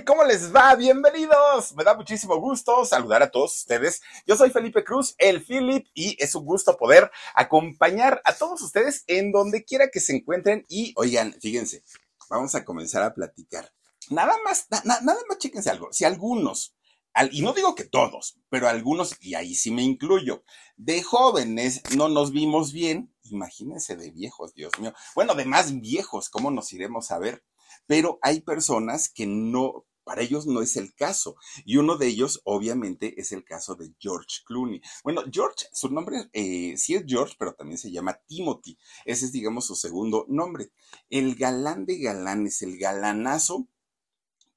¿Cómo les va? Bienvenidos. Me da muchísimo gusto saludar a todos ustedes. Yo soy Felipe Cruz, el Philip, y es un gusto poder acompañar a todos ustedes en donde quiera que se encuentren. Y oigan, fíjense, vamos a comenzar a platicar. Nada más, nada más chéquense algo. Si algunos y no digo que todos, pero algunos, y ahí sí me incluyo, de jóvenes no nos vimos bien, imagínense de viejos, Dios mío. Bueno, de más viejos, ¿cómo nos iremos a ver? Pero hay personas que no, para ellos no es el caso. Y uno de ellos, obviamente, es el caso de George Clooney. Bueno, George, su nombre eh, sí es George, pero también se llama Timothy. Ese es, digamos, su segundo nombre. El galán de galanes, el galanazo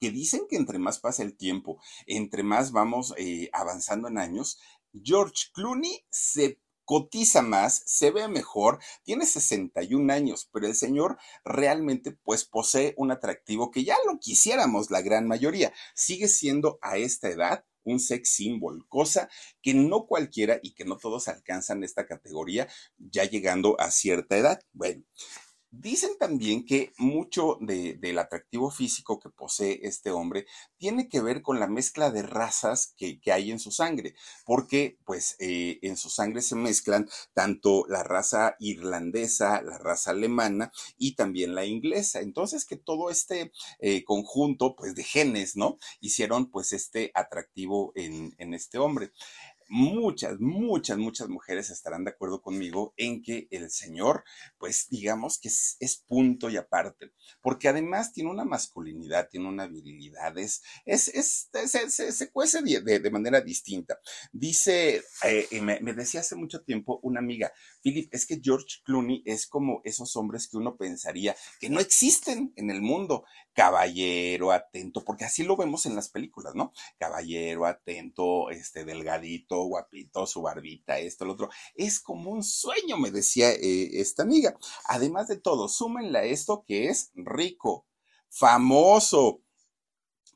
que dicen que entre más pasa el tiempo, entre más vamos eh, avanzando en años, George Clooney se cotiza más, se ve mejor, tiene 61 años, pero el señor realmente pues posee un atractivo que ya lo quisiéramos la gran mayoría. Sigue siendo a esta edad un sex symbol, cosa que no cualquiera y que no todos alcanzan esta categoría ya llegando a cierta edad. Bueno, Dicen también que mucho del atractivo físico que posee este hombre tiene que ver con la mezcla de razas que, hay en su sangre, porque pues eh, en su sangre se mezclan tanto la raza irlandesa, la raza alemana y también la inglesa. Entonces que todo este eh, conjunto pues de genes, ¿no? Hicieron pues este atractivo en, en este hombre muchas, muchas, muchas mujeres estarán de acuerdo conmigo en que el Señor, pues digamos que es, punto y aparte, porque además tiene una masculinidad, tiene una virilidad, es, es, es se, se, cuece de, de, manera distinta. Dice, eh, me, me, decía hace mucho tiempo una amiga, Philip, es que George Clooney es como esos hombres que uno pensaría que no existen en el mundo, caballero, atento, porque así lo vemos en las películas, ¿no? Caballero, atento, este, delgadito, guapito, su barbita, esto, lo otro. Es como un sueño, me decía eh, esta amiga. Además de todo, súmenle a esto que es rico, famoso,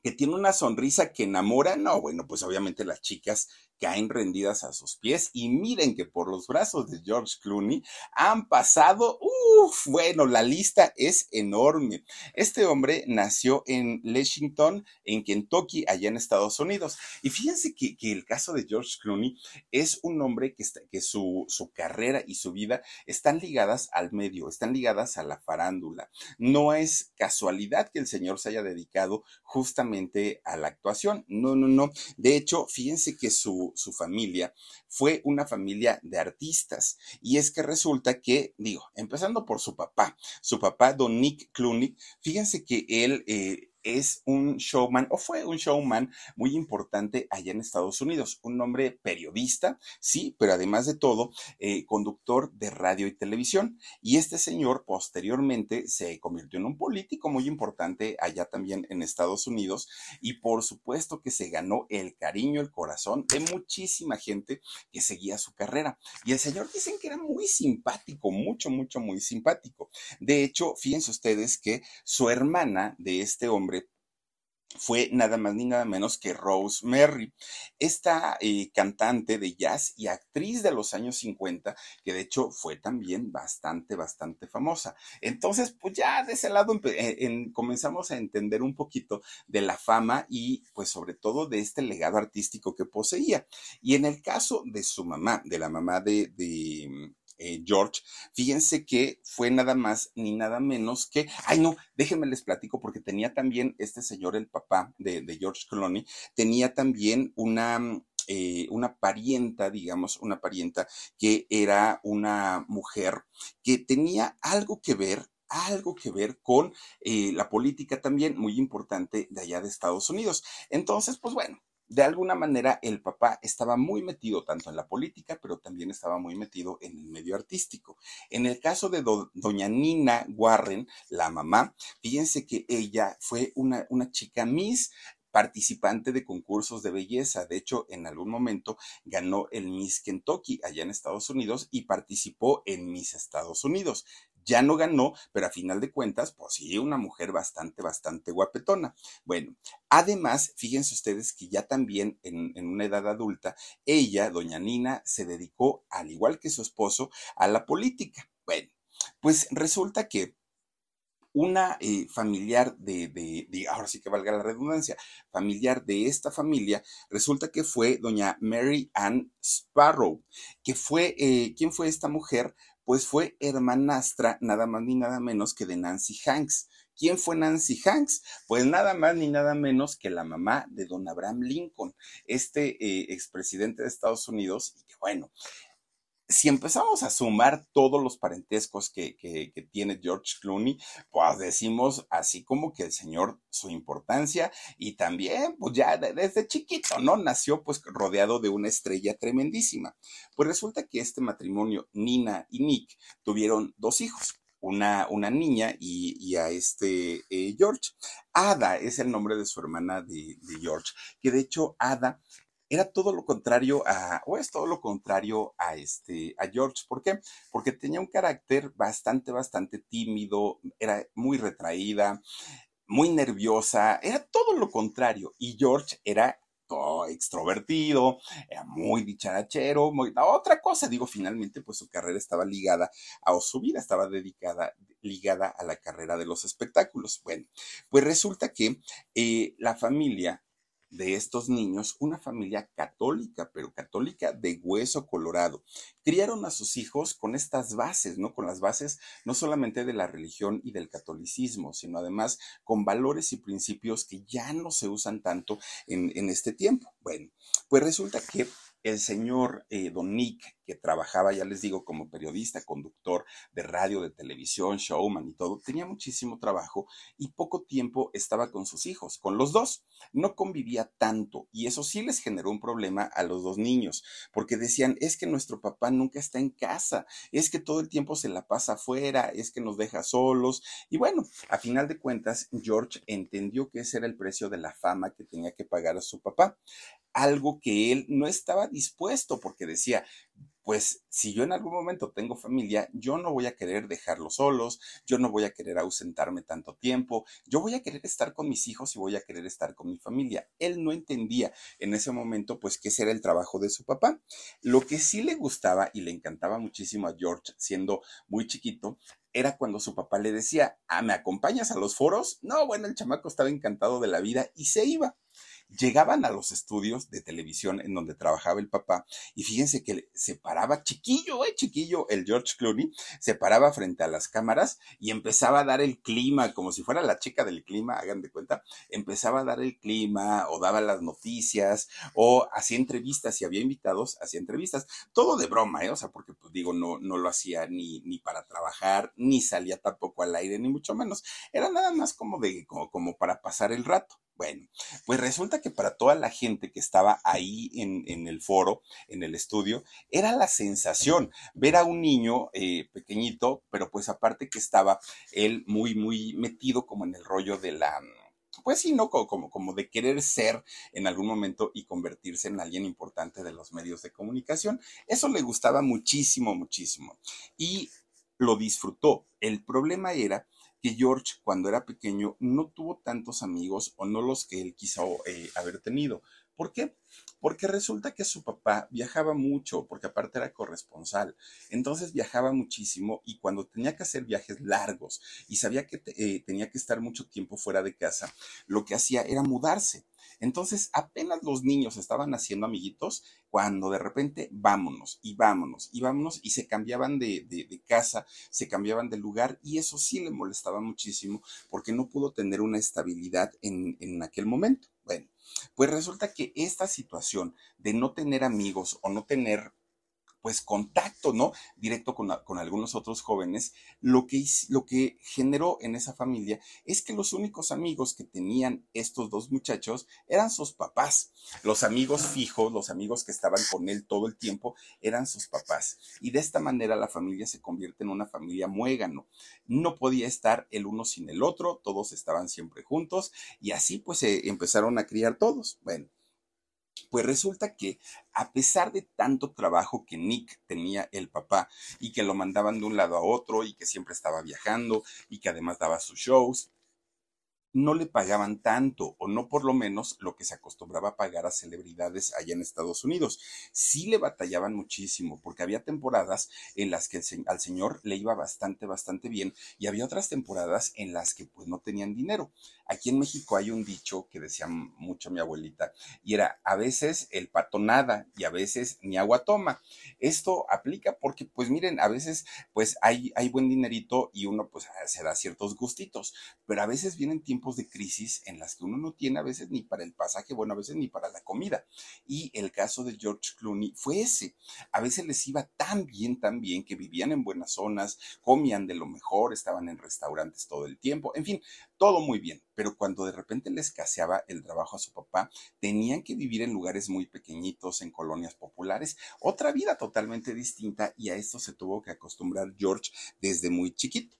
que tiene una sonrisa que enamora, no, bueno, pues obviamente las chicas caen rendidas a sus pies y miren que por los brazos de George Clooney han pasado, uff, bueno, la lista es enorme. Este hombre nació en Lexington, en Kentucky, allá en Estados Unidos. Y fíjense que, el caso de George Clooney es un hombre que, está, que su, su carrera y su vida están ligadas al medio, están ligadas a la farándula. No es casualidad que el señor se haya dedicado justamente a la actuación. No, no, no. De hecho, fíjense que su, su, familia fue una familia de artistas. Y es que resulta que, digo, empezando por su papá, su papá, don Nick fíjense que él eh, es un showman o fue un showman muy importante allá en Estados Unidos, un hombre periodista, sí, pero además de todo, eh, conductor de radio y televisión. Y este señor posteriormente se convirtió en un político muy importante allá también en Estados Unidos y por supuesto que se ganó el cariño, el corazón de muchísima gente que seguía su carrera. Y el señor dicen que era muy simpático, mucho, mucho, muy simpático. De hecho, fíjense ustedes que su hermana de este hombre, fue nada más ni nada menos que Rose Merry, esta eh, cantante de jazz y actriz de los años 50, que de hecho fue también bastante, bastante famosa. Entonces, pues ya de ese lado eh, comenzamos a entender un poquito de la fama y pues sobre todo de este legado artístico que poseía. Y en el caso de su mamá, de la mamá de eh, George, fíjense que fue nada más ni nada menos que, ay no, déjenme les platico porque tenía también este señor, el papá de, George Clooney, tenía también una, eh, una parienta, digamos, una parienta que era una mujer que tenía algo que ver algo que ver con eh, la política también muy importante de allá de Estados Unidos. Entonces, pues bueno, de alguna manera el papá estaba muy metido tanto en la política, pero también estaba muy metido en el medio artístico. En el caso de doña Nina Warren, la mamá, fíjense que ella fue una, una chica Miss participante de concursos de belleza. De hecho, en algún momento ganó el Miss Kentucky allá en Estados Unidos y participó en Miss Estados Unidos ya no ganó, pero a final de cuentas, pues sí, una mujer bastante, bastante guapetona. Bueno, además, fíjense ustedes que ya también en, en una edad adulta, ella, doña Nina, se dedicó, al igual que su esposo, a la política. Bueno, pues resulta que una eh, familiar de, de, ahora sí que valga la redundancia, familiar de esta familia, resulta que fue doña Mary Ann Sparrow, que fue, eh, ¿quién fue esta mujer? Pues fue hermanastra, nada más ni nada menos que de Nancy Hanks. ¿Quién fue Nancy Hanks? Pues nada más ni nada menos que la mamá de don Abraham Lincoln, este eh, expresidente de Estados Unidos, y que bueno, si empezamos a sumar todos los parentescos que, tiene George Clooney, pues decimos así como que el señor, su importancia y también, pues ya desde chiquito, ¿no? Nació pues rodeado de una estrella tremendísima. Pues resulta que este matrimonio, Nina y Nick, tuvieron dos hijos. Una, una niña y, a este eh, George. Ada es el nombre de su hermana de George, que de hecho Ada era todo lo contrario a, o es todo lo contrario a este, a George. ¿Por qué? Porque tenía un carácter bastante, bastante tímido, era muy retraída, muy nerviosa, era todo lo contrario. Y George era todo extrovertido, era muy dicharachero, muy, otra cosa, digo, finalmente, pues su carrera estaba ligada, a, o su vida estaba dedicada, ligada a la carrera de los espectáculos. Bueno, pues resulta que eh, la familia de estos niños una familia católica, pero católica de hueso colorado. Criaron a sus hijos con estas bases, ¿no? Con las bases no solamente de la religión y del catolicismo, sino además con valores y principios que ya no se usan tanto en, en este tiempo. Bueno, pues resulta que el señor eh, Don Nick, que trabajaba, ya les digo, como periodista, conductor de radio, de televisión, showman y todo, tenía muchísimo trabajo y poco tiempo estaba con sus hijos, con los dos. No convivía tanto y eso sí les generó un problema a los dos niños, porque decían, es que nuestro papá nunca está en casa, es que todo el tiempo se la pasa afuera, es que nos deja solos. Y bueno, a final de cuentas, George entendió que ese era el precio de la fama que tenía que pagar a su papá algo que él no estaba dispuesto porque decía, pues si yo en algún momento tengo familia, yo no voy a querer dejarlos solos, yo no voy a querer ausentarme tanto tiempo, yo voy a querer estar con mis hijos y voy a querer estar con mi familia. Él no entendía en ese momento pues ese era el trabajo de su papá. Lo que sí le gustaba y le encantaba muchísimo a George siendo muy chiquito era cuando su papá le decía, ah, ¿me acompañas a los foros? No, bueno, el chamaco estaba encantado de la vida y se iba llegaban a los estudios de televisión en donde trabajaba el papá y fíjense que se paraba chiquillo, eh, chiquillo, el George Clooney, se paraba frente a las cámaras y empezaba a dar el clima, como si fuera la chica del clima, hagan de cuenta, empezaba a dar el clima o daba las noticias o hacía entrevistas, si había invitados, hacía entrevistas, todo de broma, ¿eh? o sea, porque pues digo, no, no lo hacía ni, ni para trabajar, ni salía tampoco al aire, ni mucho menos, era nada más como de, como, como para pasar el rato. Bueno, pues resulta que para toda la gente que estaba ahí en, el foro, en el estudio, era la sensación ver a un niño eh, pequeñito, pero pues aparte que estaba él muy, muy metido como en el rollo de la, pues sí, ¿no? Como, como, de querer ser en algún momento y convertirse en alguien importante de los medios de comunicación. Eso le gustaba muchísimo, muchísimo. Y lo disfrutó. El problema era que George cuando era pequeño no tuvo tantos amigos o no los que él quiso eh, haber tenido. ¿Por qué? Porque resulta que su papá viajaba mucho, porque aparte era corresponsal. Entonces viajaba muchísimo y cuando tenía que hacer viajes largos y sabía que eh, tenía que estar mucho tiempo fuera de casa, lo que hacía era mudarse. Entonces apenas los niños estaban haciendo amiguitos cuando de repente vámonos y vámonos y vámonos y se cambiaban de, casa, se cambiaban de lugar y eso sí le molestaba muchísimo porque no pudo tener una estabilidad en, en aquel momento. Bueno, pues resulta que esta situación de no tener amigos o no tener pues contacto, ¿no? Directo con, con, algunos otros jóvenes, lo que, lo que generó en esa familia es que los únicos amigos que tenían estos dos muchachos eran sus papás. Los amigos fijos, los amigos que estaban con él todo el tiempo, eran sus papás. Y de esta manera la familia se convierte en una familia muégano. No podía estar el uno sin el otro, todos estaban siempre juntos y así pues se empezaron a criar todos. Bueno. Pues resulta que a pesar de tanto trabajo que Nick tenía el papá y que lo mandaban de un lado a otro y que siempre estaba viajando y que además daba sus shows, no le pagaban tanto o no por lo menos lo que se acostumbraba a pagar a celebridades allá en Estados Unidos. Sí le batallaban muchísimo porque había temporadas en las que al señor le iba bastante, bastante bien y había otras temporadas en las que pues no tenían dinero. Aquí en México hay un dicho que decía mucho mi abuelita y era a veces el pato nada y a veces ni agua toma. Esto aplica porque pues miren, a veces pues hay, hay buen dinerito y uno pues se da ciertos gustitos, pero a veces vienen tiempos de crisis en las que uno no tiene a veces ni para el pasaje, bueno, a veces ni para la comida. Y el caso de George Clooney fue ese. A veces les iba tan bien, tan bien, que vivían en buenas zonas, comían de lo mejor, estaban en restaurantes todo el tiempo, en fin, todo muy bien. Pero cuando de repente les escaseaba el trabajo a su papá, tenían que vivir en lugares muy pequeñitos, en colonias populares, otra vida totalmente distinta y a esto se tuvo que acostumbrar George desde muy chiquito.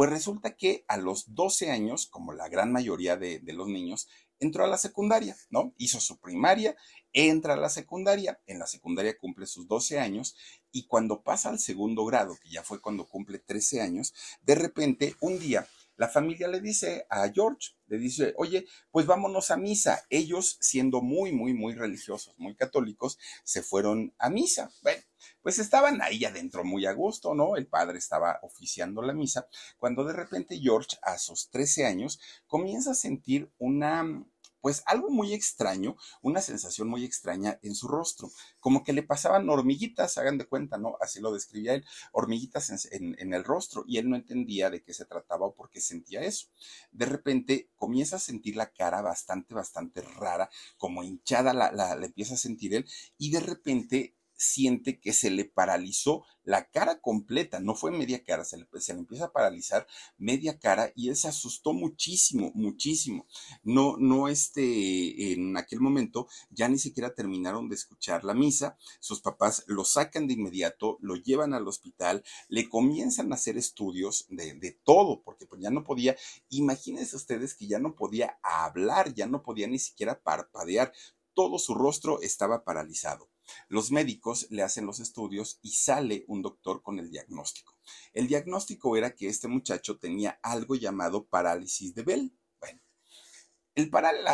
Pues resulta que a los 12 años, como la gran mayoría de, los niños, entró a la secundaria, ¿no? Hizo su primaria, entra a la secundaria, en la secundaria cumple sus 12 años y cuando pasa al segundo grado, que ya fue cuando cumple 13 años, de repente un día la familia le dice a George, le dice, oye, pues vámonos a misa. Ellos, siendo muy, muy, muy religiosos, muy católicos, se fueron a misa. Bueno, pues estaban ahí adentro muy a gusto, ¿no? El padre estaba oficiando la misa, cuando de repente George, a sus 13 años, comienza a sentir una pues algo muy extraño, una sensación muy extraña en su rostro, como que le pasaban hormiguitas, hagan de cuenta, ¿no? Así lo describía él, hormiguitas en, el rostro, y él no entendía de qué se trataba o por qué sentía eso. De repente comienza a sentir la cara bastante, bastante rara, como hinchada la, la, la empieza a sentir él, y de repente siente que se le paralizó la cara completa, no fue media cara, se le, se le, empieza a paralizar media cara y él se asustó muchísimo, muchísimo. No, no, este, en aquel momento ya ni siquiera terminaron de escuchar la misa, sus papás lo sacan de inmediato, lo llevan al hospital, le comienzan a hacer estudios de, de todo, porque pues ya no podía, imagínense ustedes que ya no podía hablar, ya no podía ni siquiera parpadear, todo su rostro estaba paralizado. Los médicos le hacen los estudios y sale un doctor con el diagnóstico. El diagnóstico era que este muchacho tenía algo llamado parálisis de Bell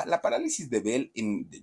la, parálisis de Bell,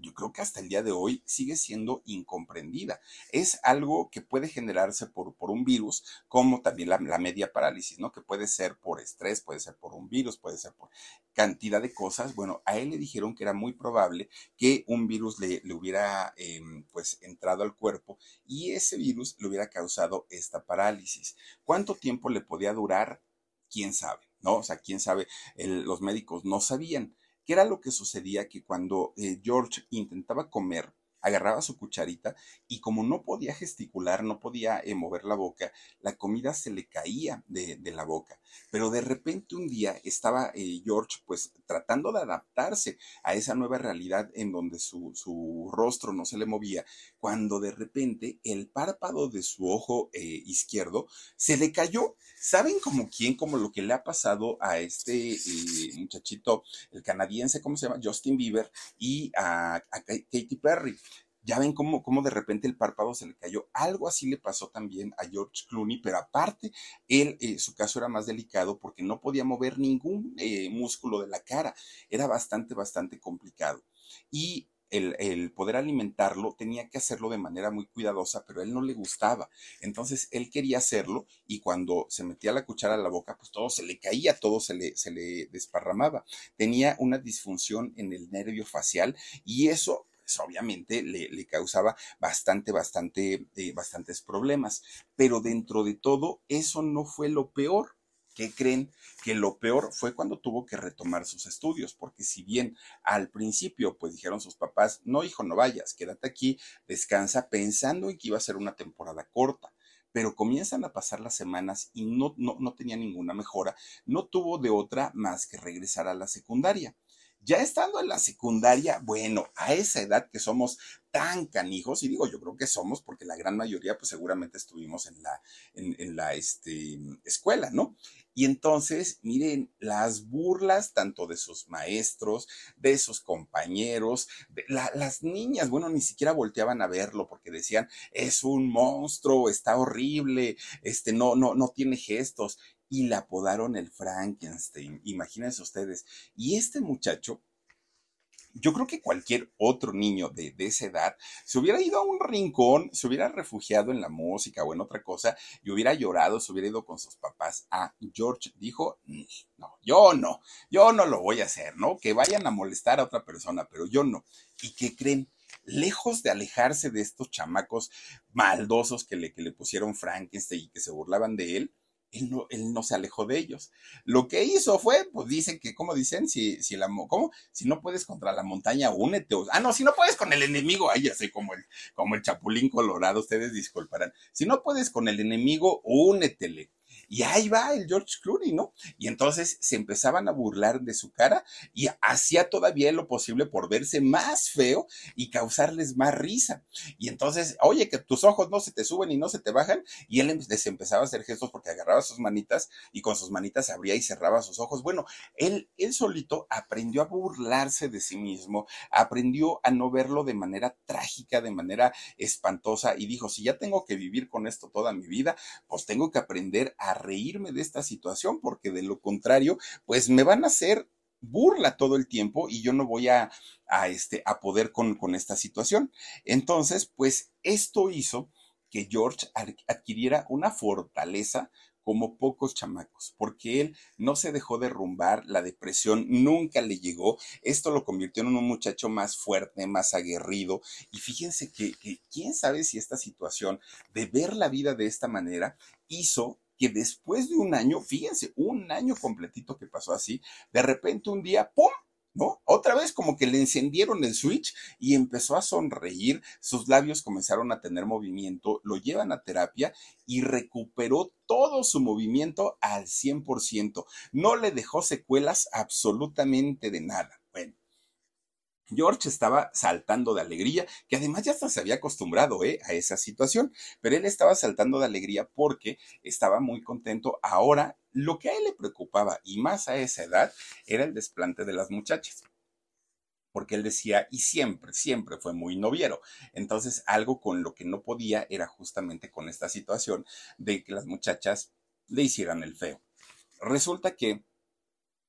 yo creo que hasta el día de hoy sigue siendo incomprendida. Es algo que puede generarse por, por un virus, como también la, media parálisis, ¿no? Que puede ser por estrés, puede ser por un virus, puede ser por cantidad de cosas. Bueno, a él le dijeron que era muy probable que un virus le, hubiera, em, pues, entrado al cuerpo y ese virus le hubiera causado esta parálisis. ¿Cuánto tiempo le podía durar? ¿Quién sabe? ¿No? O sea, quién sabe, los médicos no sabían. ¿Qué era lo que sucedía? Que cuando eh, George intentaba comer, agarraba su cucharita y como no podía gesticular, no podía eh, mover la boca, la comida se le caía de, la boca. Pero de repente un día estaba eh, George pues tratando de adaptarse a esa nueva realidad en donde su, su, rostro no se le movía, cuando de repente el párpado de su ojo eh, izquierdo se le cayó. ¿Saben como quién? Como lo que le ha pasado a este muchachito, el canadiense, ¿cómo se llama? Justin Bieber y a, Katy Perry. Ya ven cómo, cómo, de repente el párpado se le cayó. Algo así le pasó también a George Clooney, pero aparte, él, eh, su caso era más delicado porque no podía mover ningún eh, músculo de la cara. Era bastante, bastante complicado. Y el, poder alimentarlo tenía que hacerlo de manera muy cuidadosa, pero él no le gustaba. Entonces él quería hacerlo y cuando se metía la cuchara a la boca, pues todo se le caía, todo se le, se le desparramaba. Tenía una disfunción en el nervio facial y eso pues, obviamente le, causaba bastante, bastante, eh, bastantes problemas. Pero dentro de todo, eso no fue lo peor. ¿Qué creen? Que lo peor fue cuando tuvo que retomar sus estudios, porque si bien al principio pues dijeron sus papás, no hijo, no vayas, quédate aquí, descansa, pensando en que iba a ser una temporada corta, pero comienzan a pasar las semanas y no, no, no tenía ninguna mejora, no tuvo de otra más que regresar a la secundaria. Ya estando en la secundaria, bueno, a esa edad que somos tan canijos, y digo yo creo que somos, porque la gran mayoría pues seguramente estuvimos en la, en, la este, escuela, ¿no? Y entonces, miren, las burlas tanto de sus maestros, de sus compañeros, de las niñas, bueno, ni siquiera volteaban a verlo porque decían, es un monstruo, está horrible, este, no, no, no tiene gestos. Y le apodaron el Frankenstein. Imagínense ustedes. Y este muchacho yo creo que cualquier otro niño de, esa edad se hubiera ido a un rincón, se hubiera refugiado en la música o en otra cosa y hubiera llorado, se hubiera ido con sus papás. Ah, George dijo, no, yo no, yo no lo voy a hacer, ¿no? Que vayan a molestar a otra persona, pero yo no. ¿Y qué creen? lejos de alejarse de estos chamacos maldosos que le, que le pusieron Frankenstein y que se burlaban de él, él no, él no se alejó de ellos. Lo que hizo fue, pues dicen que, ¿cómo dicen? Si, si la, ¿cómo? Si no puedes contra la montaña, únete. Ah, no, si no puedes con el enemigo, ahí ya sé como el, como el chapulín colorado, ustedes disculparán. Si no puedes con el enemigo, únetele. Y ahí va el George Clooney, ¿no? Y entonces se empezaban a burlar de su cara y hacía todavía lo posible por verse más feo y causarles más risa. Y entonces, oye, que tus ojos no se te suben y no se te bajan. Y él les empezaba a hacer gestos porque agarraba sus manitas y con sus manitas abría y cerraba sus ojos. Bueno, él, él solito aprendió a burlarse de sí mismo, aprendió a no verlo de manera trágica, de manera espantosa y dijo, si ya tengo que vivir con esto toda mi vida, pues tengo que aprender a reírme de esta situación, porque de lo contrario, pues me van a hacer burla todo el tiempo y yo no voy a, a, este, a poder con, con esta situación. Entonces, pues esto hizo que George adquiriera una fortaleza como pocos chamacos, porque él no se dejó derrumbar, la depresión nunca le llegó, esto lo convirtió en un muchacho más fuerte, más aguerrido, y fíjense que, que quién sabe si esta situación de ver la vida de esta manera hizo que después de un año, fíjense, un año completito que pasó así, de repente un día, ¡pum! ¿no? Otra vez como que le encendieron el switch y empezó a sonreír, sus labios comenzaron a tener movimiento, lo llevan a terapia y recuperó todo su movimiento al 100%. No le dejó secuelas absolutamente de nada. George estaba saltando de alegría, que además ya hasta se había acostumbrado ¿eh? a esa situación, pero él estaba saltando de alegría porque estaba muy contento. Ahora, lo que a él le preocupaba, y más a esa edad, era el desplante de las muchachas. Porque él decía, y siempre, siempre fue muy noviero. Entonces, algo con lo que no podía era justamente con esta situación de que las muchachas le hicieran el feo. Resulta que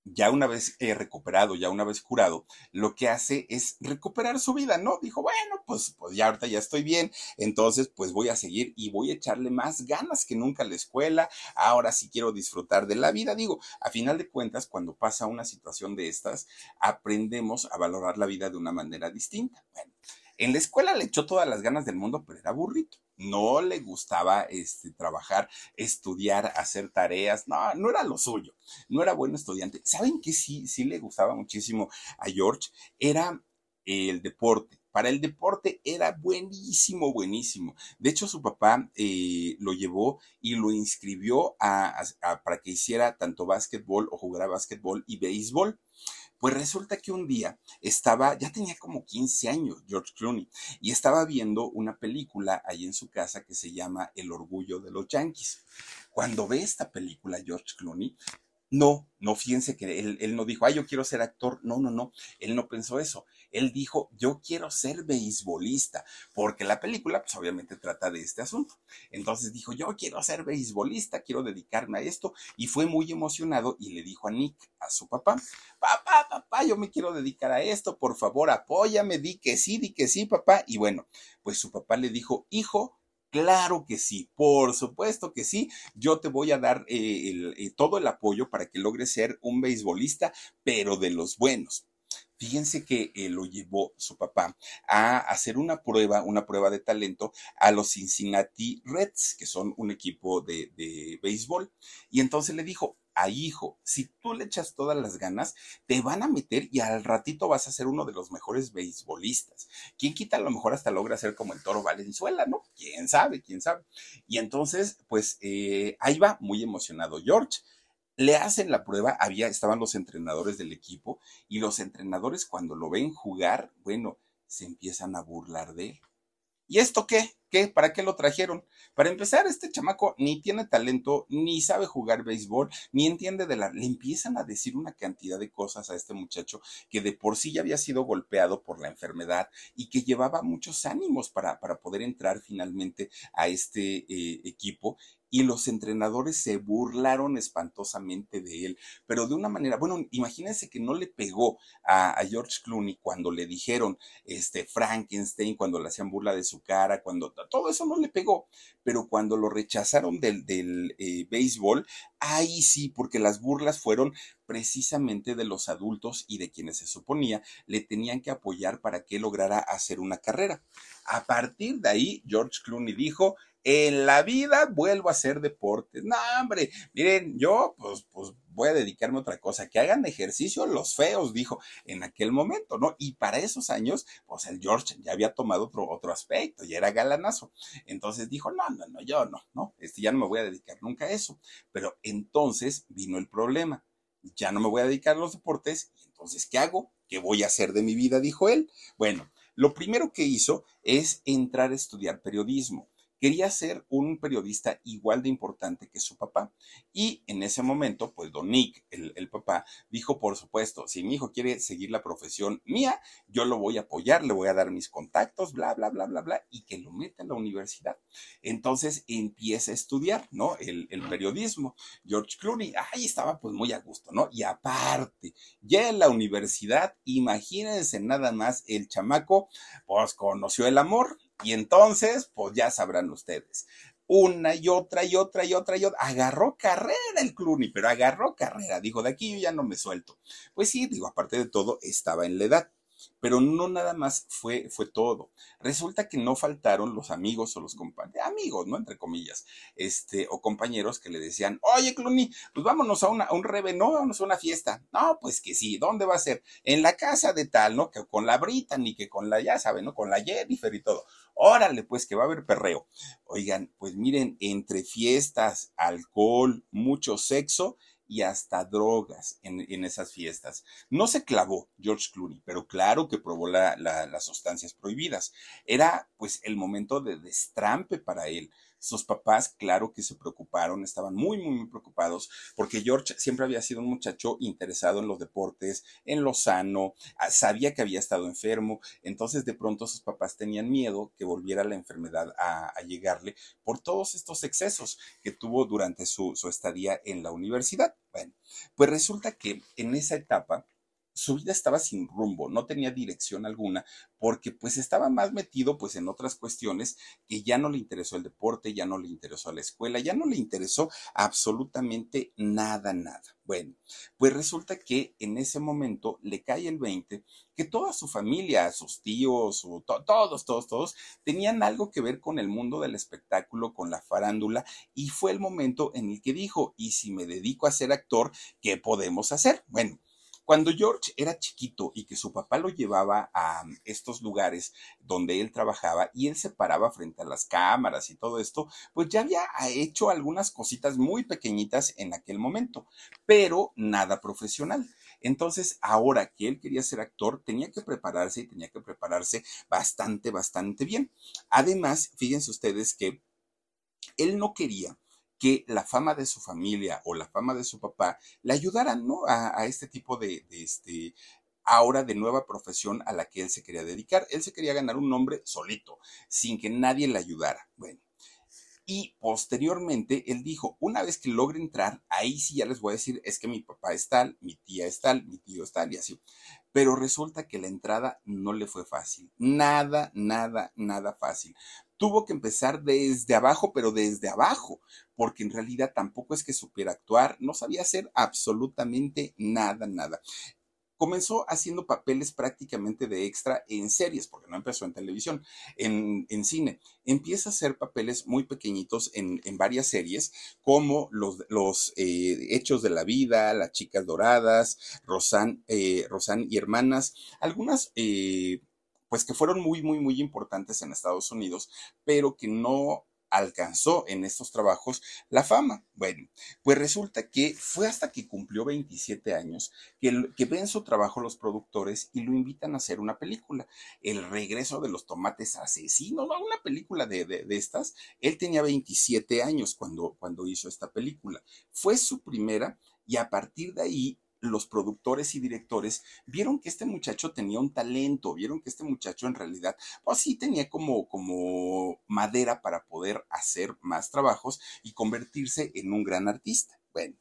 ya una vez he recuperado, ya una vez curado, lo que hace es recuperar su vida, ¿no? Dijo, bueno, pues, pues ya ahorita ya estoy bien, entonces pues voy a seguir y voy a echarle más ganas que nunca a la escuela, ahora sí quiero disfrutar de la vida, digo, a final de cuentas, cuando pasa una situación de estas, aprendemos a valorar la vida de una manera distinta. Bueno, en la escuela le echó todas las ganas del mundo, pero era burrito no le gustaba este, trabajar, estudiar, hacer tareas, no, no era lo suyo, no era buen estudiante. ¿Saben qué sí, sí le gustaba muchísimo a George? Era el deporte. Para el deporte era buenísimo, buenísimo. De hecho, su papá eh, lo llevó y lo inscribió para que hiciera tanto básquetbol o jugara básquetbol y béisbol. Pues resulta que un día estaba, ya tenía como 15 años George Clooney, y estaba viendo una película ahí en su casa que se llama El orgullo de los Yankees. Cuando ve esta película George Clooney, no, no, fíjense que él, él, no dijo, ay, yo quiero ser actor. No, no, no, él no pensó eso. Él dijo, yo quiero ser beisbolista, porque la película, pues obviamente trata de este asunto. Entonces dijo, yo quiero ser beisbolista, quiero dedicarme a esto. Y fue muy emocionado y le dijo a Nick, a su papá, papá, papá, yo me quiero dedicar a esto, por favor, apóyame, di que sí, di que sí, papá. Y bueno, pues su papá le dijo, hijo, Claro que sí, por supuesto que sí. Yo te voy a dar eh, eh, todo el apoyo para que logres ser un beisbolista, pero de los buenos. Fíjense que eh, lo llevó su papá a hacer una prueba, una prueba de talento a los Cincinnati Reds, que son un equipo de, de béisbol. Y entonces le dijo, a hijo, si tú le echas todas las ganas, te van a meter y al ratito vas a ser uno de los mejores beisbolistas. ¿Quién quita? A lo mejor hasta logra ser como el toro Valenzuela, ¿no? ¿Quién sabe? ¿Quién sabe? Y entonces, pues eh, ahí va, muy emocionado George. Le hacen la prueba, había, estaban los entrenadores del equipo y los entrenadores cuando lo ven jugar, bueno, se empiezan a burlar de él. ¿Y esto qué? ¿Qué? ¿Para qué lo trajeron? Para empezar, este chamaco ni tiene talento, ni sabe jugar béisbol, ni entiende de la... Le empiezan a decir una cantidad de cosas a este muchacho que de por sí ya había sido golpeado por la enfermedad y que llevaba muchos ánimos para, para poder entrar finalmente a este eh, equipo y los entrenadores se burlaron espantosamente de él, pero de una manera, bueno, imagínense que no le pegó a, George Clooney cuando le dijeron este Frankenstein, cuando le hacían burla de su cara, cuando todo eso no le pegó, pero cuando lo rechazaron del, del eh, béisbol, ahí sí, porque las burlas fueron precisamente de los adultos y de quienes se suponía le tenían que apoyar para que lograra hacer una carrera. A partir de ahí, George Clooney dijo, en la vida vuelvo a hacer deportes. No, hombre, miren, yo pues, pues voy a dedicarme a otra cosa, que hagan ejercicio los feos, dijo en aquel momento, ¿no? Y para esos años, pues el George ya había tomado otro, otro aspecto, ya era galanazo. Entonces dijo, no, no, no, yo no, no, este, ya no me voy a dedicar nunca a eso. Pero entonces vino el problema, ya no me voy a dedicar a los deportes, y entonces, ¿qué hago? ¿Qué voy a hacer de mi vida? Dijo él. Bueno, lo primero que hizo es entrar a estudiar periodismo. Quería ser un periodista igual de importante que su papá. Y en ese momento, pues don Nick, el, papá, dijo, por supuesto, si mi hijo quiere seguir la profesión mía, yo lo voy a apoyar, le voy a dar mis contactos, bla, bla, bla, bla, bla, y que lo meta en la universidad. Entonces empieza a estudiar, ¿no? El, el periodismo. George Clooney, ahí estaba pues muy a gusto, ¿no? Y aparte, ya en la universidad, imagínense nada más, el chamaco, pues conoció el amor, y entonces, pues ya sabrán ustedes, una y otra y otra y otra y otra. Agarró carrera el Clooney, pero agarró carrera. Dijo, de aquí yo ya no me suelto. Pues sí, digo, aparte de todo, estaba en la edad. Pero no nada más fue, fue todo. Resulta que no faltaron los amigos o los compañeros, amigos, ¿no? Entre comillas, este, o compañeros que le decían, oye, Clooney, pues vámonos a, una, un rebe, no, vámonos a una fiesta. No, pues que sí, ¿dónde va a ser? En la casa de tal, ¿no? Que con la Brita, ni que con la, ya saben, ¿no? Con la Jennifer y todo. Órale, pues que va a haber perreo. Oigan, pues miren, entre fiestas, alcohol, mucho sexo, y hasta drogas en, esas fiestas. No se clavó George Clooney, pero claro que probó las sustancias prohibidas. Era pues el momento de destrampe para él. Sus papás, claro que se preocuparon, estaban muy, muy, muy preocupados, porque George siempre había sido un muchacho interesado en los deportes, en lo sano, ah, sabía que había estado enfermo, entonces de pronto sus papás tenían miedo que volviera la enfermedad a, llegarle por todos estos excesos que tuvo durante su, su estadía en la universidad. Bueno, pues resulta que en esa etapa, su vida estaba sin rumbo, no tenía dirección alguna, porque pues estaba más metido pues en otras cuestiones que ya no le interesó el deporte, ya no le interesó la escuela, ya no le interesó absolutamente nada, nada. Bueno, pues resulta que en ese momento le cae el 20 que toda su familia, sus tíos, todos, todos, todos, tenían algo que ver con el mundo del espectáculo, con la farándula, y fue el momento en el que dijo, y si me dedico a ser actor, ¿qué podemos hacer? Bueno, cuando George era chiquito y que su papá lo llevaba a estos lugares donde él trabajaba y él se paraba frente a las cámaras y todo esto, pues ya había hecho algunas cositas muy pequeñitas en aquel momento, pero nada profesional. Entonces, ahora que él quería ser actor, tenía que prepararse y tenía que prepararse bastante, bastante bien. Además, fíjense ustedes que él no quería que la fama de su familia o la fama de su papá le ayudaran, ¿no? A, este tipo de, de, este, ahora de nueva profesión a la que él se quería dedicar. Él se quería ganar un nombre solito, sin que nadie le ayudara. Bueno. Y posteriormente él dijo, una vez que logre entrar, ahí sí ya les voy a decir, es que mi papá es tal, mi tía es tal, mi tío es tal y así. Pero resulta que la entrada no le fue fácil. Nada, nada, nada fácil tuvo que empezar desde abajo, pero desde abajo, porque en realidad tampoco es que supiera actuar, no sabía hacer absolutamente nada, nada. Comenzó haciendo papeles prácticamente de extra en series, porque no empezó en televisión, en, cine. Empieza a hacer papeles muy pequeñitos en, varias series, como los, los eh, Hechos de la Vida, Las Chicas Doradas, Rosan, eh, y Hermanas, algunas eh, pues que fueron muy, muy, muy importantes en Estados Unidos, pero que no alcanzó en estos trabajos la fama. Bueno, pues resulta que fue hasta que cumplió 27 años que, que, ven su trabajo los productores y lo invitan a hacer una película, El regreso de los tomates asesinos, una película de, de, estas. Él tenía 27 años cuando, cuando hizo esta película. Fue su primera y a partir de ahí los productores y directores vieron que este muchacho tenía un talento, vieron que este muchacho en realidad, pues sí tenía como, como madera para poder hacer más trabajos y convertirse en un gran artista. Bueno,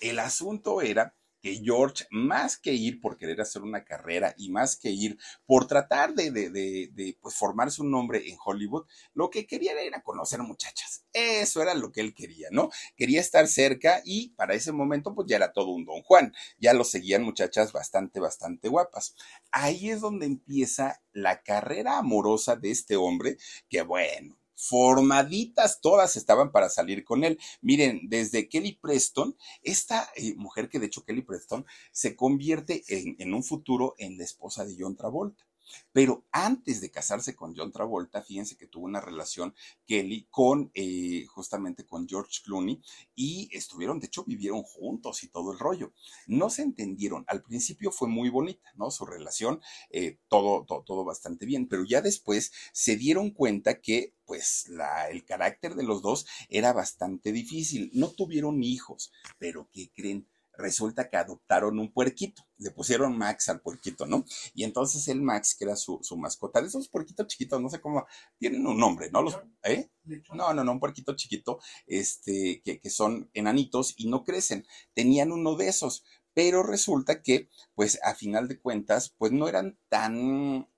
el asunto era que George, más que ir por querer hacer una carrera y más que ir por tratar de, de, de, pues formarse un nombre en Hollywood, lo que quería era conocer muchachas. Eso era lo que él quería, ¿no? Quería estar cerca y para ese momento pues ya era todo un don Juan. Ya lo seguían muchachas bastante, bastante guapas. Ahí es donde empieza la carrera amorosa de este hombre, que bueno, formaditas todas estaban para salir con él. Miren, desde Kelly Preston, esta eh, mujer que de hecho Kelly Preston se convierte en, en un futuro en la esposa de John Travolta. Pero antes de casarse con John Travolta, fíjense que tuvo una relación Kelly con eh, justamente con George Clooney y estuvieron, de hecho, vivieron juntos y todo el rollo. No se entendieron. Al principio fue muy bonita, ¿no? Su relación, eh, todo, todo, todo, bastante bien, pero ya después se dieron cuenta que pues el carácter de los dos era bastante difícil. No tuvieron hijos, pero ¿qué creen? Resulta que adoptaron un puerquito, le pusieron Max al puerquito, ¿no? Y entonces el Max, que era su, mascota, de esos puerquitos chiquitos, no sé cómo, tienen un nombre, ¿no? Los, ¿eh? No, no, no, un puerquito chiquito, este, que, que son enanitos y no crecen. Tenían uno de esos, pero resulta que, pues, a final de cuentas, pues no eran tan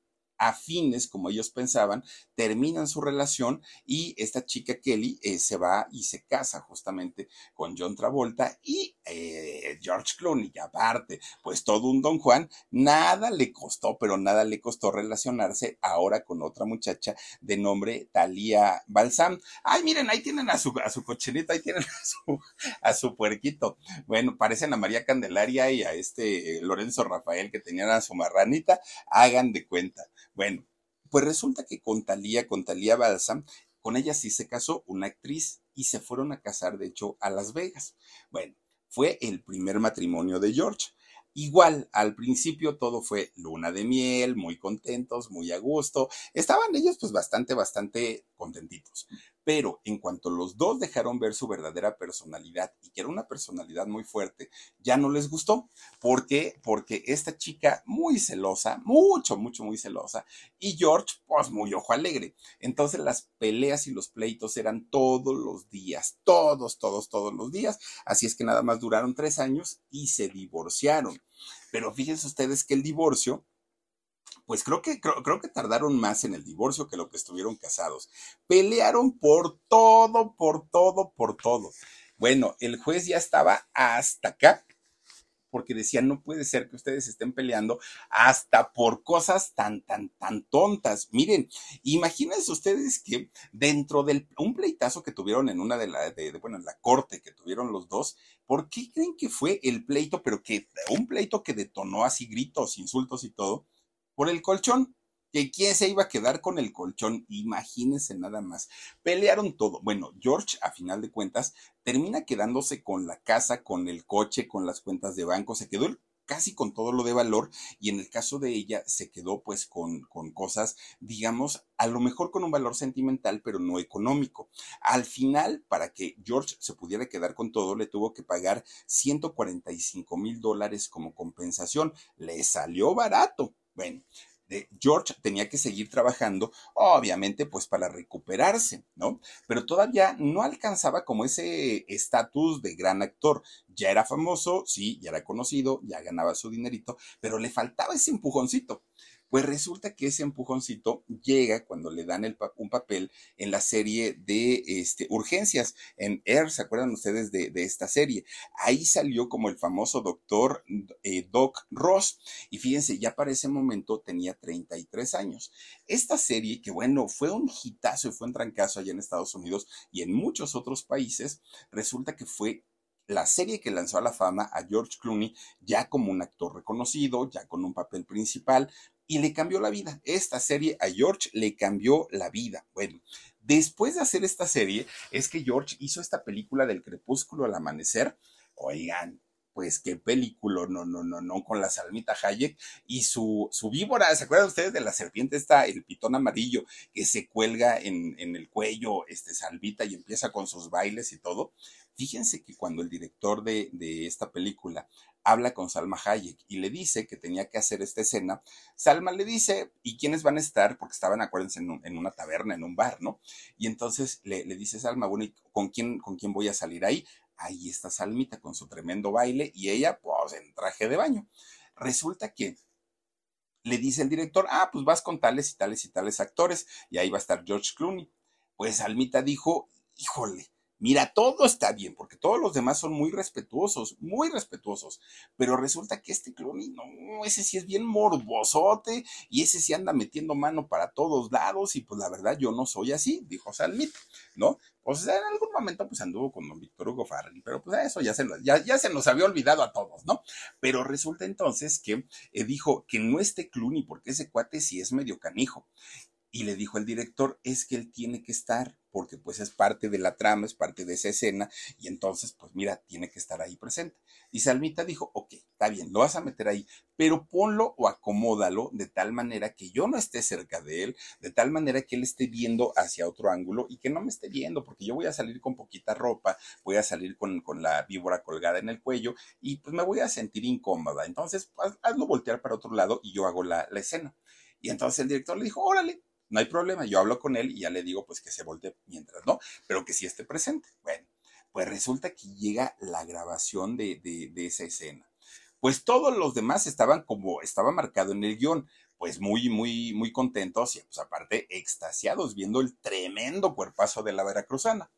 afines como ellos pensaban, terminan su relación y esta chica Kelly eh, se va y se casa justamente con John Travolta y eh, George Clooney, aparte, pues todo un Don Juan, nada le costó, pero nada le costó relacionarse ahora con otra muchacha de nombre Talia Balsam. Ay, miren, ahí tienen a su, a su cochinita, ahí tienen a su, a su puerquito. Bueno, parecen a María Candelaria y a este eh, Lorenzo Rafael que tenían a su marranita, hagan de cuenta. Bueno, pues resulta que con Talía, con Talía Balsam, con ella sí se casó una actriz y se fueron a casar, de hecho, a Las Vegas. Bueno, fue el primer matrimonio de George. Igual, al principio todo fue luna de miel, muy contentos, muy a gusto. Estaban ellos pues bastante, bastante contentitos. Pero en cuanto los dos dejaron ver su verdadera personalidad y que era una personalidad muy fuerte, ya no les gustó. ¿Por qué? Porque esta chica muy celosa, mucho, mucho, muy celosa, y George, pues muy ojo alegre. Entonces las peleas y los pleitos eran todos los días, todos, todos, todos los días. Así es que nada más duraron tres años y se divorciaron. Pero fíjense ustedes que el divorcio pues creo que, creo, creo, que tardaron más en el divorcio que lo que estuvieron casados. Pelearon por todo, por todo, por todo. Bueno, el juez ya estaba hasta acá porque decía, no puede ser que ustedes estén peleando hasta por cosas tan, tan, tan tontas. Miren, imagínense ustedes que dentro de un pleitazo que tuvieron en una de la, de, bueno, en la corte que tuvieron los dos, ¿por qué creen que fue el pleito, pero que un pleito que detonó así gritos, insultos y todo? Por el colchón. ¿Que quién se iba a quedar con el colchón? Imagínense nada más. Pelearon todo. Bueno, George, a final de cuentas, termina quedándose con la casa, con el coche, con las cuentas de banco. Se quedó casi con todo lo de valor y en el caso de ella se quedó pues con, cosas, digamos, a lo mejor con un valor sentimental, pero no económico. Al final, para que George se pudiera quedar con todo, le tuvo que pagar 145 mil dólares como compensación. Le salió barato. Bueno, George tenía que seguir trabajando, obviamente, pues para recuperarse, ¿no? Pero todavía no alcanzaba como ese estatus de gran actor. Ya era famoso, sí, ya era conocido, ya ganaba su dinerito, pero le faltaba ese empujoncito. Pues resulta que ese empujoncito llega cuando le dan un papel en la serie de este, Urgencias, en Air, ¿se acuerdan ustedes de, esta serie? Ahí salió como el famoso doctor eh, Doc Ross. Y fíjense, ya para ese momento tenía 33 años. Esta serie, que bueno, fue un hitazo y fue un trancazo allá en Estados Unidos y en muchos otros países, resulta que fue la serie que lanzó a la fama a George Clooney ya como un actor reconocido, ya con un papel principal, y le cambió la vida. Esta serie a George le cambió la vida. Bueno, después de hacer esta serie, es que George hizo esta película del crepúsculo al amanecer. Oigan, pues qué película, no, no, no, no, con la Salmita Hayek y su, su víbora, ¿se acuerdan ustedes de la serpiente esta, el pitón amarillo, que se cuelga en, en el cuello, este Salvita y empieza con sus bailes y todo? Fíjense que cuando el director de, esta película habla con Salma Hayek y le dice que tenía que hacer esta escena, Salma le dice, ¿y quiénes van a estar? Porque estaban, acuérdense, en, una taberna, en un bar, ¿no? Y entonces le, le dice Salma, bueno, ¿y con quién, con quién voy a salir ahí? Ahí está Salmita con su tremendo baile y ella, pues, en traje de baño. Resulta que le dice el director, ah, pues vas con tales y tales y tales actores, y ahí va a estar George Clooney. Pues Salmita dijo, híjole, Mira, todo está bien, porque todos los demás son muy respetuosos, muy respetuosos. Pero resulta que este Clooney, no, ese sí es bien morbosote y ese sí anda metiendo mano para todos lados. Y pues la verdad, yo no soy así, dijo Salmita, ¿no? Pues en algún momento pues anduvo con don Víctor Hugo Farrell, pero pues eso ya se, ya, ya se nos había olvidado a todos, ¿no? Pero resulta entonces que eh, dijo que no esté Clooney, porque ese cuate sí es medio canijo. Y le dijo el director, es que él tiene que estar porque pues es parte de la trama, es parte de esa escena, y entonces, pues mira, tiene que estar ahí presente. Y Salmita dijo, ok, está bien, lo vas a meter ahí, pero ponlo o acomódalo de tal manera que yo no esté cerca de él, de tal manera que él esté viendo hacia otro ángulo y que no me esté viendo, porque yo voy a salir con poquita ropa, voy a salir con, la víbora colgada en el cuello y pues me voy a sentir incómoda. Entonces, hazlo voltear para otro lado y yo hago la, la escena. Y entonces el director le dijo, órale, no hay problema, yo hablo con él y ya le digo pues que se voltee mientras, ¿no? Pero que sí esté presente. Bueno, pues resulta que llega la grabación de, de, esa escena. Pues todos los demás estaban como, estaba marcado en el guion, pues muy, muy, muy contentos y pues aparte extasiados viendo el tremendo cuerpazo de la veracruzana.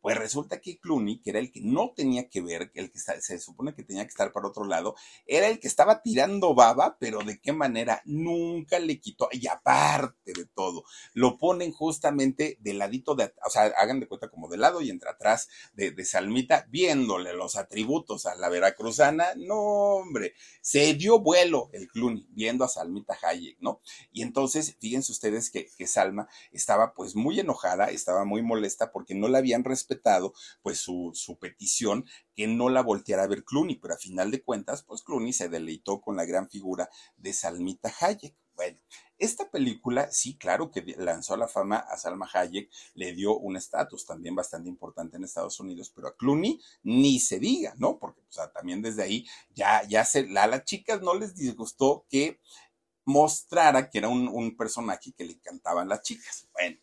Pues resulta que Clooney, que era el que no tenía que ver, el que se supone que tenía que estar para otro lado, era el que estaba tirando baba, pero de qué manera nunca le quitó, y aparte de todo, lo ponen justamente del ladito de, o sea, hagan de cuenta como de lado y entre atrás de, de Salmita, viéndole los atributos a la veracruzana, no hombre, se dio vuelo el Clooney viendo a Salmita Hayek, ¿no? Y entonces, fíjense ustedes que, que Salma estaba pues muy enojada, estaba muy molesta porque no la habían respetado respetado pues su, petición que no la volteara a ver Clooney, pero a final de cuentas, pues Clooney se deleitó con la gran figura de Salmita Hayek. Bueno, esta película, sí, claro que lanzó la fama a Salma Hayek, le dio un estatus también bastante importante en Estados Unidos, pero a Clooney ni se diga, ¿no? Porque también desde ahí ya, ya se, a las chicas no les disgustó que mostrara que era un, un personaje que le encantaban las chicas. Bueno,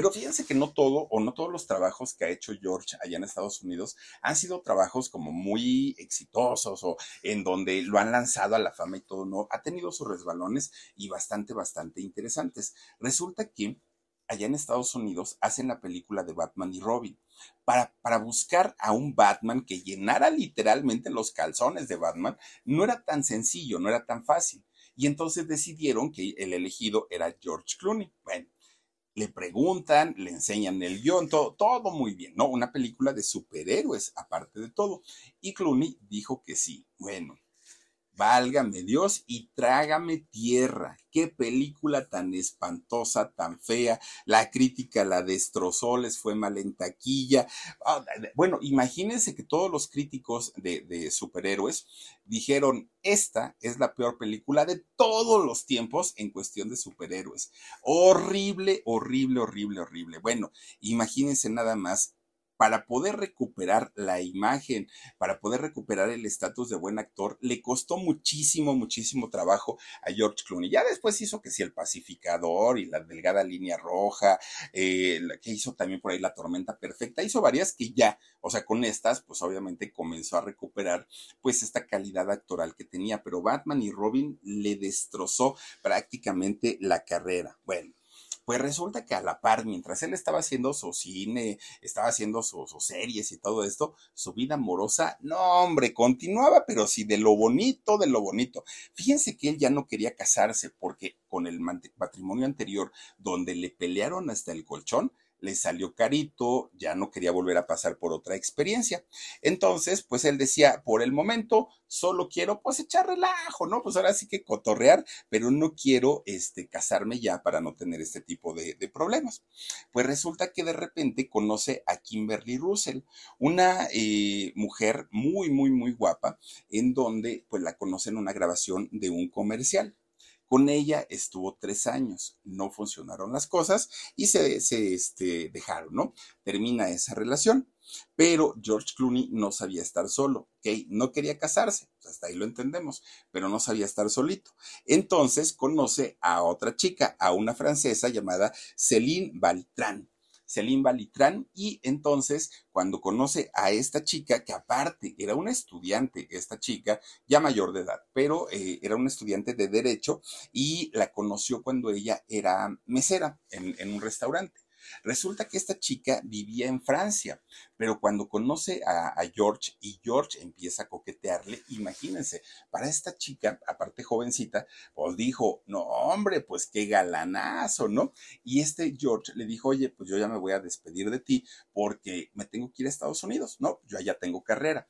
pero fíjense que no todo o no todos los trabajos que ha hecho George allá en Estados Unidos han sido trabajos como muy exitosos o en donde lo han lanzado a la fama y todo, no, ha tenido sus resbalones y bastante, bastante interesantes. Resulta que allá en Estados Unidos hacen la película de Batman y Robin. Para, para, buscar a un Batman que llenara literalmente los calzones de Batman, no era tan sencillo, no era tan fácil. Y entonces decidieron que el elegido era George Clooney. Bueno, le preguntan, le enseñan el guion, todo, todo muy bien, ¿no? Una película de superhéroes, aparte de todo. Y Clooney dijo que sí. Bueno, Válgame Dios y trágame tierra. Qué película tan espantosa, tan fea. La crítica la destrozó, les fue mal en taquilla. Ah, bueno, imagínense que todos los críticos de, de superhéroes dijeron, esta es la peor película de todos los tiempos en cuestión de superhéroes. Horrible, horrible, horrible, horrible. Bueno, imagínense nada más para poder recuperar la imagen, para poder recuperar el estatus de buen actor, le costó muchísimo, muchísimo trabajo a George Clooney. Ya después hizo que sí, el pacificador y la delgada línea roja, eh, que hizo también por ahí la tormenta perfecta, hizo varias que ya, o sea, con estas, pues obviamente comenzó a recuperar pues esta calidad actoral que tenía, pero Batman y Robin le destrozó prácticamente la carrera. Bueno, pues resulta que a la par, mientras él estaba haciendo su cine, estaba haciendo sus series y todo esto, su vida amorosa, no hombre, continuaba, pero sí de lo bonito, de lo bonito. Fíjense que él ya no quería casarse porque con el matrimonio anterior, donde le pelearon hasta el colchón, le salió carito, ya no quería volver a pasar por otra experiencia. Entonces, pues él decía, por el momento, solo quiero pues echar relajo, ¿no? Pues ahora sí que cotorrear, pero no quiero este, casarme ya para no tener este tipo de, problemas. Pues resulta que de repente conoce a Kimberly Russell, una eh, mujer muy, muy, muy guapa, en donde pues la conoce en una grabación de un comercial Con ella estuvo tres años, no funcionaron las cosas y se, se este, dejaron, ¿no? Termina esa relación. Pero George Clooney no sabía estar solo, ¿ok? No quería casarse, hasta ahí lo entendemos, pero no sabía estar solito. Entonces conoce a otra chica, a una francesa llamada Céline Valitran. Céline Valitran y entonces cuando conoce a esta chica, que aparte era una estudiante, esta chica ya mayor de edad, pero eh, era una estudiante de derecho y la conoció cuando ella era mesera en un restaurante. Resulta que esta chica vivía en Francia, pero cuando conoce a, George y George empieza a coquetearle, imagínense, para esta chica, aparte jovencita, pues dijo, no hombre, pues qué galanazo, ¿no? Y este George le dijo, oye, pues yo ya me voy a despedir de ti porque me tengo que ir a Estados Unidos, ¿no? Yo ya tengo carrera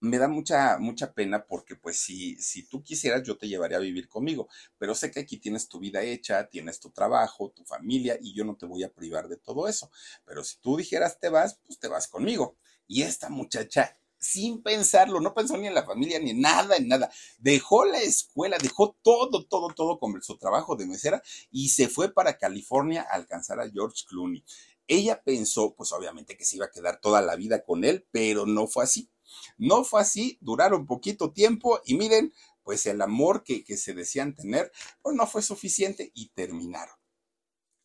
me da mucha, mucha pena porque pues si, si tú quisieras yo te llevaría a vivir conmigo, pero sé que aquí tienes tu vida hecha, tienes tu trabajo, tu familia y yo no te voy a privar de todo eso. Pero si tú dijeras te vas, pues te vas conmigo. Y esta muchacha, sin pensarlo, no pensó ni en la familia, ni en nada, en nada. Dejó la escuela, dejó todo, todo, todo con su trabajo de mesera y se fue para California a alcanzar a George Clooney. Ella pensó, pues obviamente que se iba a quedar toda la vida con él, pero no fue así no fue así, duraron poquito tiempo y miren, pues el amor que, que se decían tener, pues no fue suficiente y terminaron.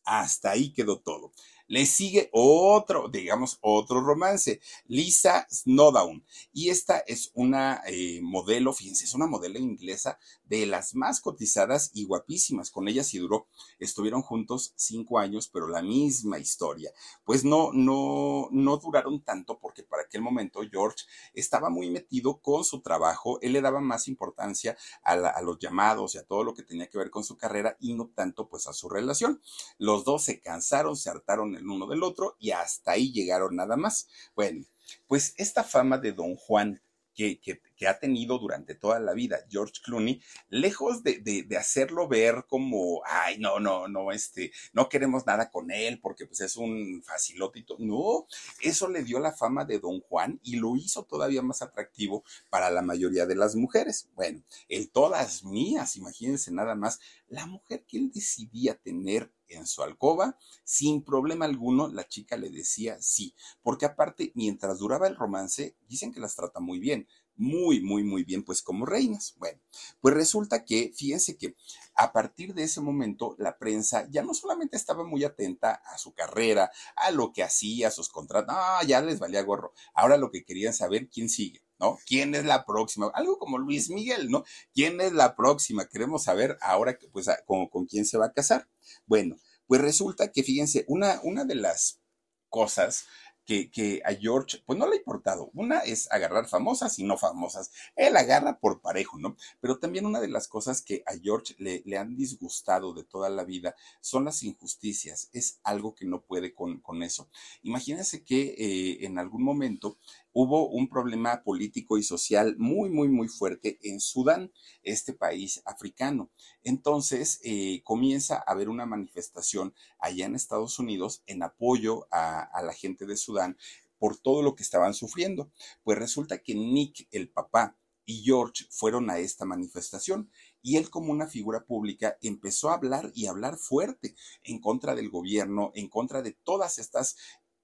Hasta ahí quedó todo. Le sigue otro, digamos, otro romance, Lisa Snowdown. Y esta es una eh, modelo, fíjense, es una modelo inglesa de las más cotizadas y guapísimas. Con ella sí duró, estuvieron juntos cinco años, pero la misma historia. Pues no, no, no duraron tanto porque para aquel momento George estaba muy metido con su trabajo. Él le daba más importancia a, a los llamados y a todo lo que tenía que ver con su carrera y no tanto pues a su relación. Los dos se cansaron, se hartaron el uno del otro y hasta ahí llegaron nada más. Bueno, pues esta fama de Don Juan que, que, ha tenido durante toda la vida George Clooney, lejos de, de, de, hacerlo ver como, ay, no, no, no, este, no queremos nada con él porque pues es un facilotito. No, eso le dio la fama de Don Juan y lo hizo todavía más atractivo para la mayoría de las mujeres. Bueno, el todas mías, imagínense nada más, la mujer que él decidía tener en su alcoba, sin problema alguno, la chica le decía sí, porque aparte, mientras duraba el romance, dicen que las trata muy bien, muy, muy, muy bien, pues como reinas. Bueno, pues resulta que, fíjense que a partir de ese momento, la prensa ya no solamente estaba muy atenta a su carrera, a lo que hacía, a sus contratos, no, ya les valía gorro. Ahora lo que querían saber, ¿quién sigue? ¿No? ¿Quién es la próxima? Algo como Luis Miguel, ¿no? ¿Quién es la próxima? Queremos saber ahora, pues, con, con quién se va a casar. Bueno, pues resulta que, fíjense, una, una de las cosas que, que, a George, pues no le ha importado. Una es agarrar famosas y no famosas. Él agarra por parejo, ¿no? Pero también una de las cosas que a George le, le han disgustado de toda la vida son las injusticias. Es algo que no puede con, con eso. Imagínense que eh, en algún momento hubo un problema político y social muy, muy, muy fuerte en Sudán, este país africano. Entonces eh, comienza a haber una manifestación allá en Estados Unidos en apoyo a, a la gente de Sudán por todo lo que estaban sufriendo. Pues resulta que Nick, el papá, y George fueron a esta manifestación y él como una figura pública empezó a hablar y hablar fuerte en contra del gobierno, en contra de todas estas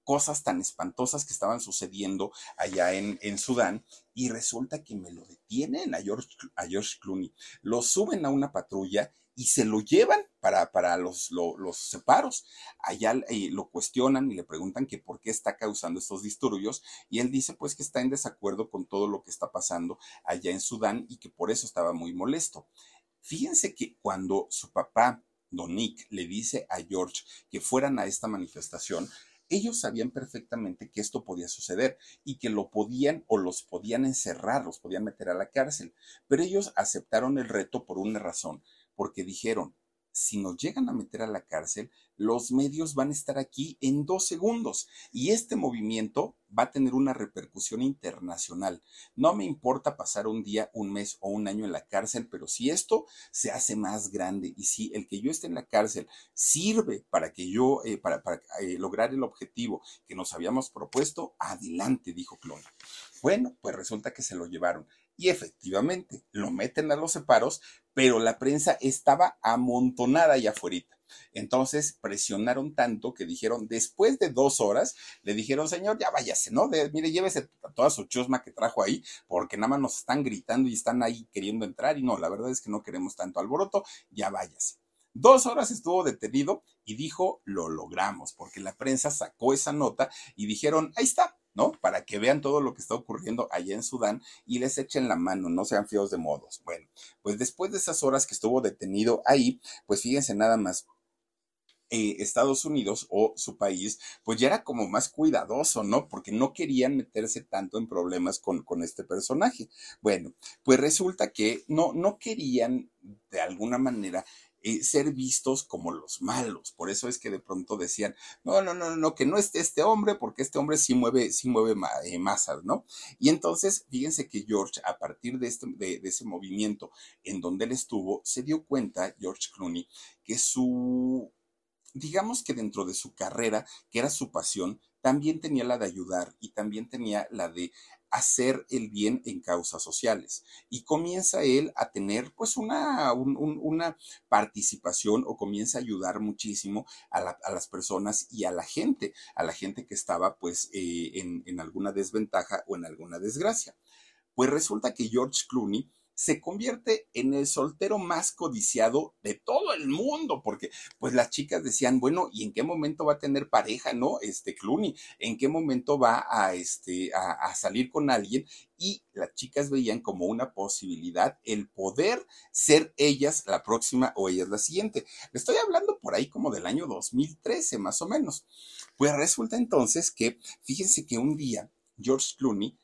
cosas tan espantosas que estaban sucediendo allá en, en Sudán y resulta que me lo detienen a George, a George Clooney, lo suben a una patrulla y se lo llevan para, para los, los, separos. Allá eh, lo cuestionan y le preguntan que por qué está causando estos disturbios y él dice pues que está en desacuerdo con todo lo que está pasando allá en Sudán y que por eso estaba muy molesto. Fíjense que cuando su papá, Don Nick, le dice a George que fueran a esta manifestación, ellos sabían perfectamente que esto podía suceder y que lo podían o los podían encerrar, los podían meter a la cárcel, pero ellos aceptaron el reto por una razón, porque dijeron, si nos llegan a meter a la cárcel, los medios van a estar aquí en dos segundos y este movimiento va a tener una repercusión internacional. No me importa pasar un día, un mes o un año en la cárcel, pero si esto se hace más grande y si el que yo esté en la cárcel sirve para que yo, eh, para, eh, lograr el objetivo que nos habíamos propuesto, adelante, dijo Clona. Bueno, pues resulta que se lo llevaron. Y efectivamente, lo meten a los separos, pero la prensa estaba amontonada allá afuera. Entonces presionaron tanto que dijeron, después de dos horas, le dijeron, señor, ya váyase, ¿no? mire, llévese toda su chusma que trajo ahí, porque nada más nos están gritando y están ahí queriendo entrar. Y no, la verdad es que no queremos tanto alboroto, ya váyase. Dos horas estuvo detenido y dijo, lo logramos, porque la prensa sacó esa nota y dijeron, ahí está, ¿no? Para que vean todo lo que está ocurriendo allá en Sudán y les echen la mano, no sean fíos de modos. Bueno, pues después de esas horas que estuvo detenido ahí, pues fíjense nada más, eh, Estados Unidos o su país, pues ya era como más cuidadoso, ¿no? Porque no querían meterse tanto en problemas con, con este personaje. Bueno, pues resulta que no, no querían de alguna manera eh, ser vistos como los malos. Por eso es que de pronto decían, no, no, no, no, que no esté este hombre, porque este hombre sí mueve, sí mueve eh, masas, ¿no? Y entonces, fíjense que George, a partir de, este, de, de ese movimiento en donde él estuvo, se dio cuenta, George Clooney, que su digamos que dentro de su carrera, que era su pasión, también tenía la de ayudar y también tenía la de hacer el bien en causas sociales. Y comienza él a tener pues una, una participación o comienza a ayudar muchísimo a, las personas y a la gente, a la gente que estaba pues eh, en, en alguna desventaja o en alguna desgracia. Pues resulta que George Clooney se convierte en el soltero más codiciado de todo el mundo, porque pues las chicas decían, bueno, ¿y en qué momento va a tener pareja, no? Este Clooney, ¿en qué momento va a, este, a, salir con alguien? Y las chicas veían como una posibilidad el poder ser ellas la próxima o ellas la siguiente. Le estoy hablando por ahí como del año 2013, más o menos. Pues resulta entonces que, fíjense que un día George Clooney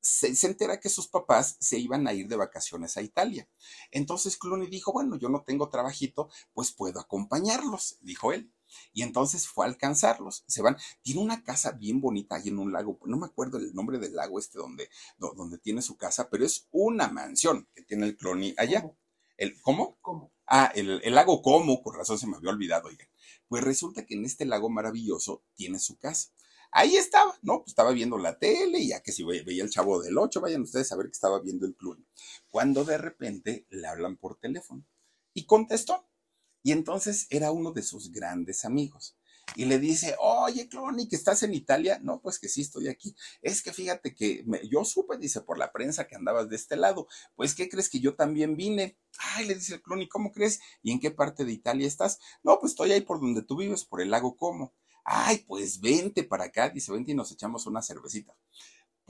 se, entera que sus papás se iban a ir de vacaciones a Italia. Entonces Clooney dijo, bueno, yo no tengo trabajito, pues puedo acompañarlos, dijo él. Y entonces fue a alcanzarlos. Se van. Tiene una casa bien bonita ahí en un lago. No me acuerdo el nombre del lago este donde, donde tiene su casa, pero es una mansión que tiene el Clooney allá. ¿Cómo? ¿El, ¿Cómo? ¿Cómo? Ah, el, el lago Como, por razón se me había olvidado, oigan. Pues resulta que en este lago maravilloso tiene su casa. Ahí estaba, ¿no? Pues estaba viendo la tele y ya que si veía el chavo del 8, vayan ustedes a ver que estaba viendo el club. Cuando de repente le hablan por teléfono y contestó. Y entonces era uno de sus grandes amigos. Y le dice, oye, Cloni, que estás en Italia. No, pues que sí estoy aquí. Es que fíjate que yo supe, dice, por la prensa que andabas de este lado. Pues, ¿qué crees que yo también vine? Ay, le dice el Cloni, ¿cómo crees? ¿Y en qué parte de Italia estás? No, pues estoy ahí por donde tú vives, por el lago Como. Ay, pues vente para acá, dice, vente y nos echamos una cervecita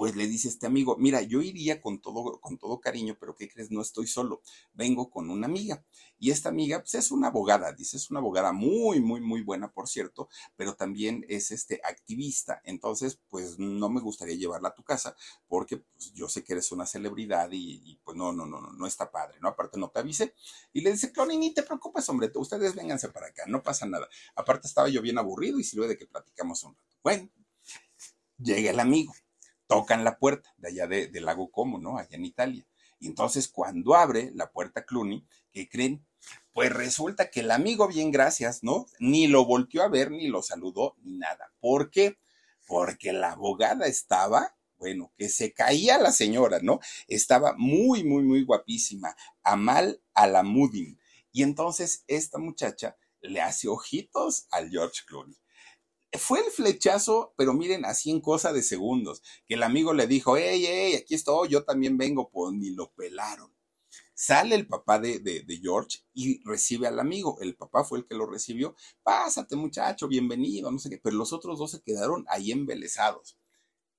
pues le dice este amigo, mira, yo iría con todo, con todo cariño, pero ¿qué crees? No estoy solo, vengo con una amiga. Y esta amiga, pues es una abogada, dice, es una abogada muy, muy, muy buena, por cierto, pero también es este activista. Entonces, pues no me gustaría llevarla a tu casa, porque pues, yo sé que eres una celebridad y, pues no, no, no, no, no está padre, ¿no? Aparte no te avise. Y le dice, Cloni, ni te preocupes, hombre, ustedes vénganse para acá, no pasa nada. Aparte estaba yo bien aburrido y sirve de que platicamos un rato. Bueno, llega el amigo tocan la puerta de allá de, del lago Como, ¿no? Allá en Italia. Y entonces cuando abre la puerta Clooney, ¿qué creen? Pues resulta que el amigo, bien gracias, ¿no? Ni lo volteó a ver, ni lo saludó, ni nada. ¿Por qué? Porque la abogada estaba, bueno, que se caía la señora, ¿no? Estaba muy, muy, muy guapísima. Amal Alamudin. Y entonces esta muchacha le hace ojitos al George Clooney fue el flechazo, pero miren, así en cosa de segundos, que el amigo le dijo, hey, hey, aquí estoy, yo también vengo, pues ni lo pelaron. Sale el papá de, de, de, George y recibe al amigo. El papá fue el que lo recibió. Pásate, muchacho, bienvenido, no sé qué. Pero los otros dos se quedaron ahí embelesados.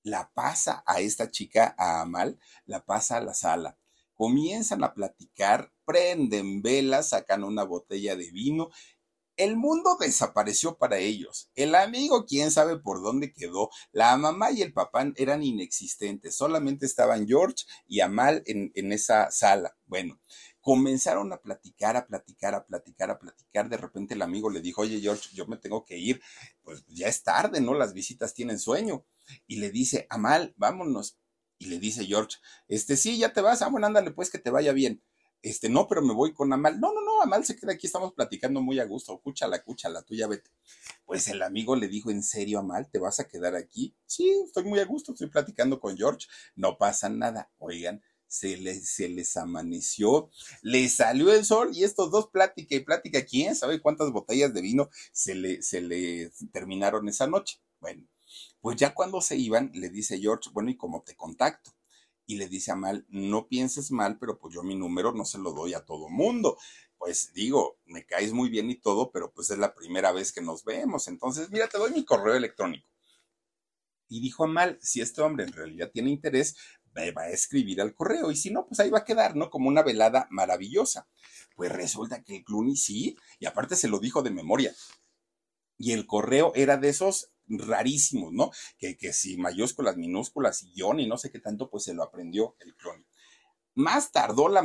La pasa a esta chica, a Amal, la pasa a la sala. Comienzan a platicar, prenden velas, sacan una botella de vino el mundo desapareció para ellos. El amigo, quién sabe por dónde quedó. La mamá y el papá eran inexistentes. Solamente estaban George y Amal en, en esa sala. Bueno, comenzaron a platicar, a platicar, a platicar, a platicar. De repente el amigo le dijo, oye George, yo me tengo que ir. Pues ya es tarde, ¿no? Las visitas tienen sueño. Y le dice, Amal, vámonos. Y le dice George, este sí, ya te vas. Ah, bueno, ándale, pues que te vaya bien este, no, pero me voy con Amal. No, no, no, Amal se queda aquí, estamos platicando muy a gusto. Cúchala, cúchala, tú ya vete. Pues el amigo le dijo, ¿en serio, Amal? ¿Te vas a quedar aquí? Sí, estoy muy a gusto, estoy platicando con George. No pasa nada. Oigan, se les, se les amaneció, les salió el sol y estos dos plática y plática, quién sabe cuántas botellas de vino se le, se le terminaron esa noche. Bueno, pues ya cuando se iban, le dice George, bueno, ¿y cómo te contacto? Y le dice a Mal, no pienses mal, pero pues yo mi número no se lo doy a todo mundo. Pues digo, me caes muy bien y todo, pero pues es la primera vez que nos vemos. Entonces, mira, te doy mi correo electrónico. Y dijo a Mal, si este hombre en realidad tiene interés, me va a escribir al correo. Y si no, pues ahí va a quedar, ¿no? Como una velada maravillosa. Pues resulta que el Clooney sí, y aparte se lo dijo de memoria. Y el correo era de esos rarísimos, ¿no? Que, que si mayúsculas, minúsculas guion y no sé qué tanto, pues se lo aprendió el clon. Más tardó la,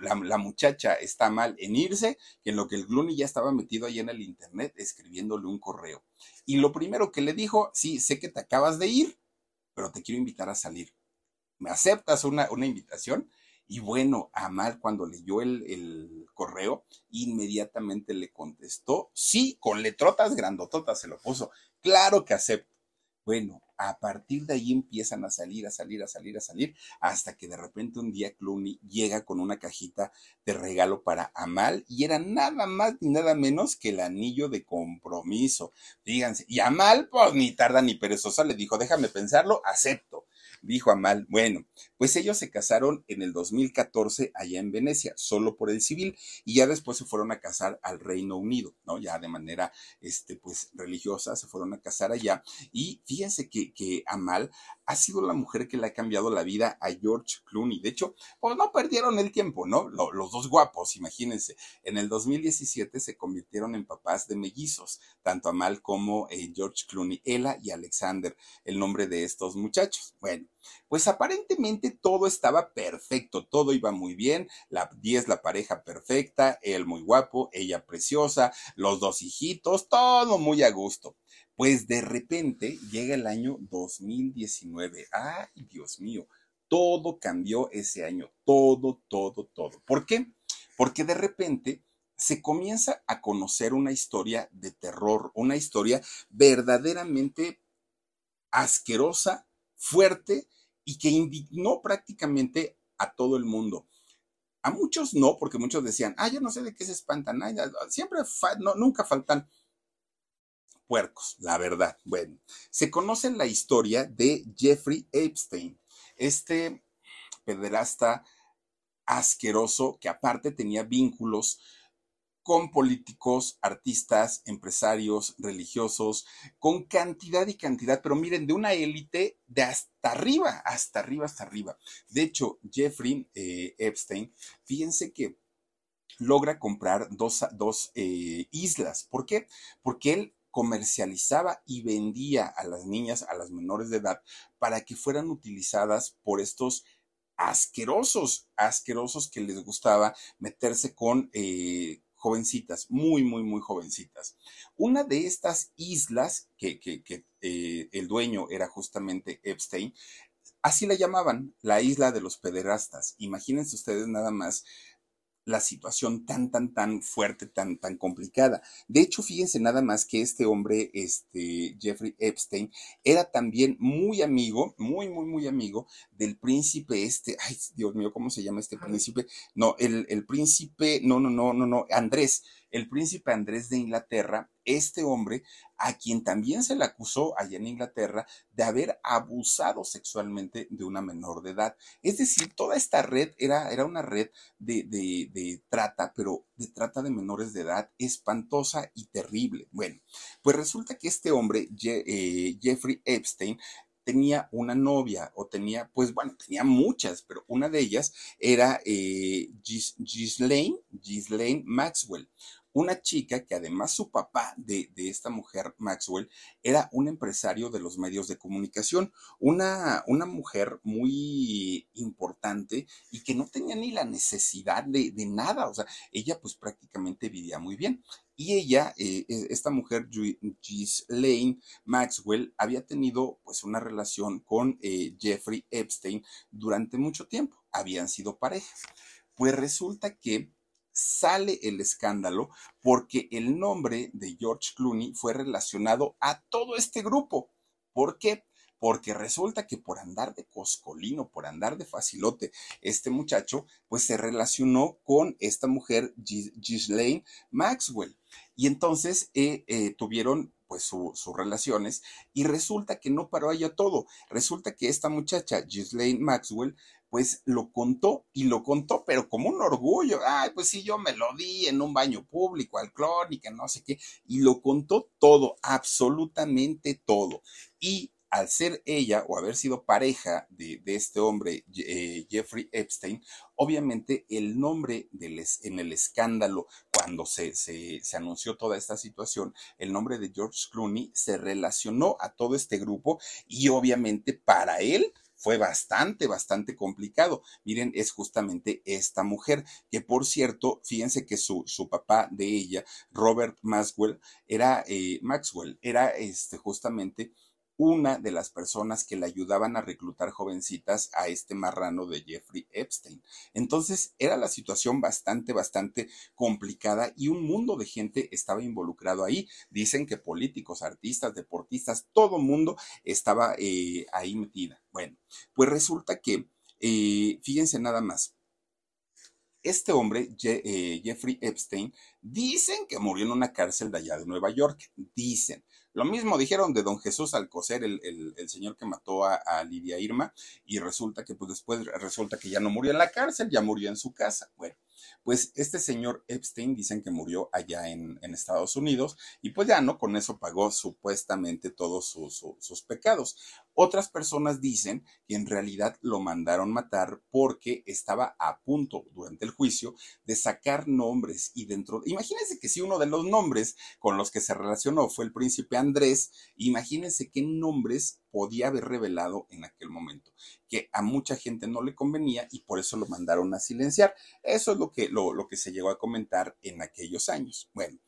la, muchacha, está mal, en irse, que en lo que el Clooney ya estaba metido ahí en el internet escribiéndole un correo. Y lo primero que le dijo, sí, sé que te acabas de ir, pero te quiero invitar a salir. ¿Me aceptas una, una invitación? Y bueno, Amal cuando leyó el, el, correo, inmediatamente le contestó, sí, con letrotas grandototas se lo puso. Claro que acepto. Bueno, a partir de ahí empiezan a salir, a salir, a salir, a salir, hasta que de repente un día Clooney llega con una cajita de regalo para Amal y era nada más ni nada menos que el anillo de compromiso. Fíjense, y Amal, pues ni tarda ni perezosa, le dijo, déjame pensarlo, acepto dijo Amal, bueno, pues ellos se casaron en el 2014 allá en Venecia, solo por el civil, y ya después se fueron a casar al Reino Unido, ¿no? Ya de manera, este, pues, religiosa, se fueron a casar allá. Y fíjense que, que Amal ha sido la mujer que le ha cambiado la vida a George Clooney. De hecho, pues no perdieron el tiempo, ¿no? Los, dos guapos, imagínense. En el 2017 se convirtieron en papás de mellizos, tanto Amal como eh, George Clooney, Ella y Alexander, el nombre de estos muchachos. Bueno, pues aparentemente todo estaba perfecto, todo iba muy bien, la 10 la pareja perfecta, él muy guapo, ella preciosa, los dos hijitos, todo muy a gusto. Pues de repente llega el año 2019. Ay, Dios mío, todo cambió ese año, todo, todo, todo. ¿Por qué? Porque de repente se comienza a conocer una historia de terror, una historia verdaderamente asquerosa, fuerte y que indignó prácticamente a todo el mundo. A muchos no, porque muchos decían, ah, yo no sé de qué se espantan, siempre, no, nunca faltan puercos, la verdad. Bueno, se conoce la historia de Jeffrey Epstein, este pederasta asqueroso que aparte tenía vínculos con políticos, artistas, empresarios, religiosos, con cantidad y cantidad, pero miren, de una élite de hasta arriba, hasta arriba, hasta arriba. De hecho, Jeffrey eh, Epstein, fíjense que logra comprar dos, dos eh, islas. ¿Por qué? Porque él comercializaba y vendía a las niñas, a las menores de edad, para que fueran utilizadas por estos asquerosos, asquerosos que les gustaba meterse con eh, jovencitas, muy, muy, muy jovencitas. Una de estas islas, que, que, que eh, el dueño era justamente Epstein, así la llamaban, la isla de los pederastas. Imagínense ustedes nada más la situación tan, tan, tan fuerte, tan, tan complicada. De hecho, fíjense nada más que este hombre, este Jeffrey Epstein, era también muy amigo, muy, muy, muy amigo del príncipe este, ay, Dios mío, ¿cómo se llama este príncipe? No, el, el príncipe, no, no, no, no, no, Andrés, el príncipe Andrés de Inglaterra, este hombre a quien también se le acusó allá en Inglaterra de haber abusado sexualmente de una menor de edad. Es decir, toda esta red era, era una red de, de, trata, pero de trata de menores de edad espantosa y terrible. Bueno, pues resulta que este hombre, eh, Jeffrey Epstein, tenía una novia o tenía, pues bueno, tenía muchas, pero una de ellas era eh, Ghislaine, Ghislaine Maxwell, una chica que además su papá de, esta mujer, Maxwell, era un empresario de los medios de comunicación, una, una mujer muy importante y que no tenía ni la necesidad de, nada, o sea, ella pues prácticamente vivía muy bien. Y ella, eh, e, esta mujer, Ghislaine Maxwell, había tenido pues una relación con eh, Jeffrey Epstein durante mucho tiempo, habían sido parejas. Pues resulta que sale el escándalo porque el nombre de George Clooney fue relacionado a todo este grupo. ¿Por qué? porque resulta que por andar de coscolino, por andar de facilote, este muchacho pues se relacionó con esta mujer, Ghislaine Maxwell. Y entonces eh, eh, tuvieron pues sus relaciones y resulta que no paró allá todo. Resulta que esta muchacha, Ghislaine Maxwell, pues lo contó y lo contó, pero como un orgullo. Ay, pues sí, yo me lo di en un baño público, al clon y que no sé qué. Y lo contó todo, absolutamente todo. Y al ser ella o haber sido pareja de, este hombre, eh, Jeffrey Epstein, obviamente el nombre del, en el escándalo, cuando se, se, se, anunció toda esta situación, el nombre de George Clooney se relacionó a todo este grupo y obviamente para él fue bastante, bastante complicado. Miren, es justamente esta mujer, que por cierto, fíjense que su, su papá de ella, Robert Maxwell, era, eh, Maxwell, era este, justamente una de las personas que le ayudaban a reclutar jovencitas a este marrano de Jeffrey Epstein. Entonces era la situación bastante, bastante complicada y un mundo de gente estaba involucrado ahí. Dicen que políticos, artistas, deportistas, todo mundo estaba eh, ahí metida. Bueno, pues resulta que, eh, fíjense nada más, este hombre, eh, Jeffrey Epstein, dicen que murió en una cárcel de allá de Nueva York. Dicen. Lo mismo dijeron de don Jesús Alcocer, el, el, señor que mató a, a, Lidia Irma, y resulta que pues después resulta que ya no murió en la cárcel, ya murió en su casa. Bueno, pues este señor Epstein dicen que murió allá en, Estados Unidos y pues ya no, con eso pagó supuestamente todos sus, pecados. Otras personas dicen que en realidad lo mandaron matar porque estaba a punto durante el juicio de sacar nombres y dentro, imagínense que si uno de los nombres con los que se relacionó fue el príncipe Andrés, imagínense qué nombres podía haber revelado en aquel momento, que a mucha gente no le convenía y por eso lo mandaron a silenciar. Eso es lo que, lo, que se llegó a comentar en aquellos años. Bueno.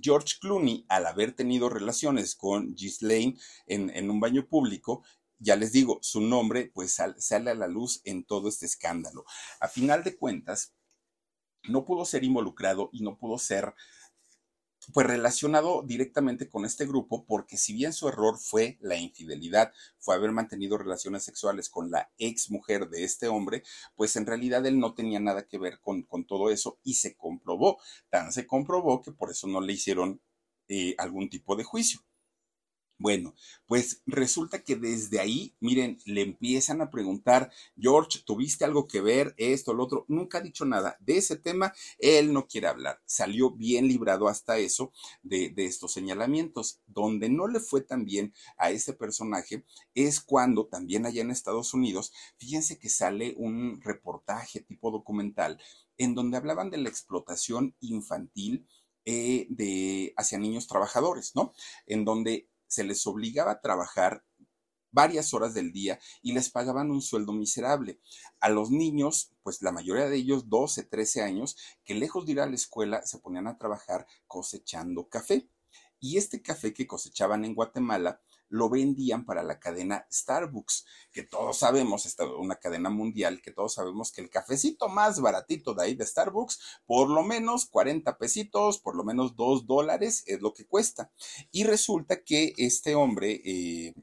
George Clooney, al haber tenido relaciones con Ghislaine en, en un baño público, ya les digo, su nombre pues sale a la luz en todo este escándalo. A final de cuentas, no pudo ser involucrado y no pudo ser pues relacionado directamente con este grupo, porque si bien su error fue la infidelidad, fue haber mantenido relaciones sexuales con la ex mujer de este hombre, pues en realidad él no tenía nada que ver con, con todo eso y se comprobó, tan se comprobó que por eso no le hicieron eh, algún tipo de juicio. Bueno, pues resulta que desde ahí, miren, le empiezan a preguntar, George, ¿tuviste algo que ver esto, lo otro? Nunca ha dicho nada de ese tema, él no quiere hablar. Salió bien librado hasta eso de, estos señalamientos. Donde no le fue tan bien a este personaje es cuando también allá en Estados Unidos, fíjense que sale un reportaje tipo documental en donde hablaban de la explotación infantil eh, de, hacia niños trabajadores, ¿no? En donde se les obligaba a trabajar varias horas del día y les pagaban un sueldo miserable. A los niños, pues la mayoría de ellos, 12, 13 años, que lejos de ir a la escuela se ponían a trabajar cosechando café. Y este café que cosechaban en Guatemala lo vendían para la cadena Starbucks, que todos sabemos, esta una cadena mundial, que todos sabemos que el cafecito más baratito de ahí de Starbucks, por lo menos 40 pesitos, por lo menos 2 dólares es lo que cuesta. Y resulta que este hombre, eh,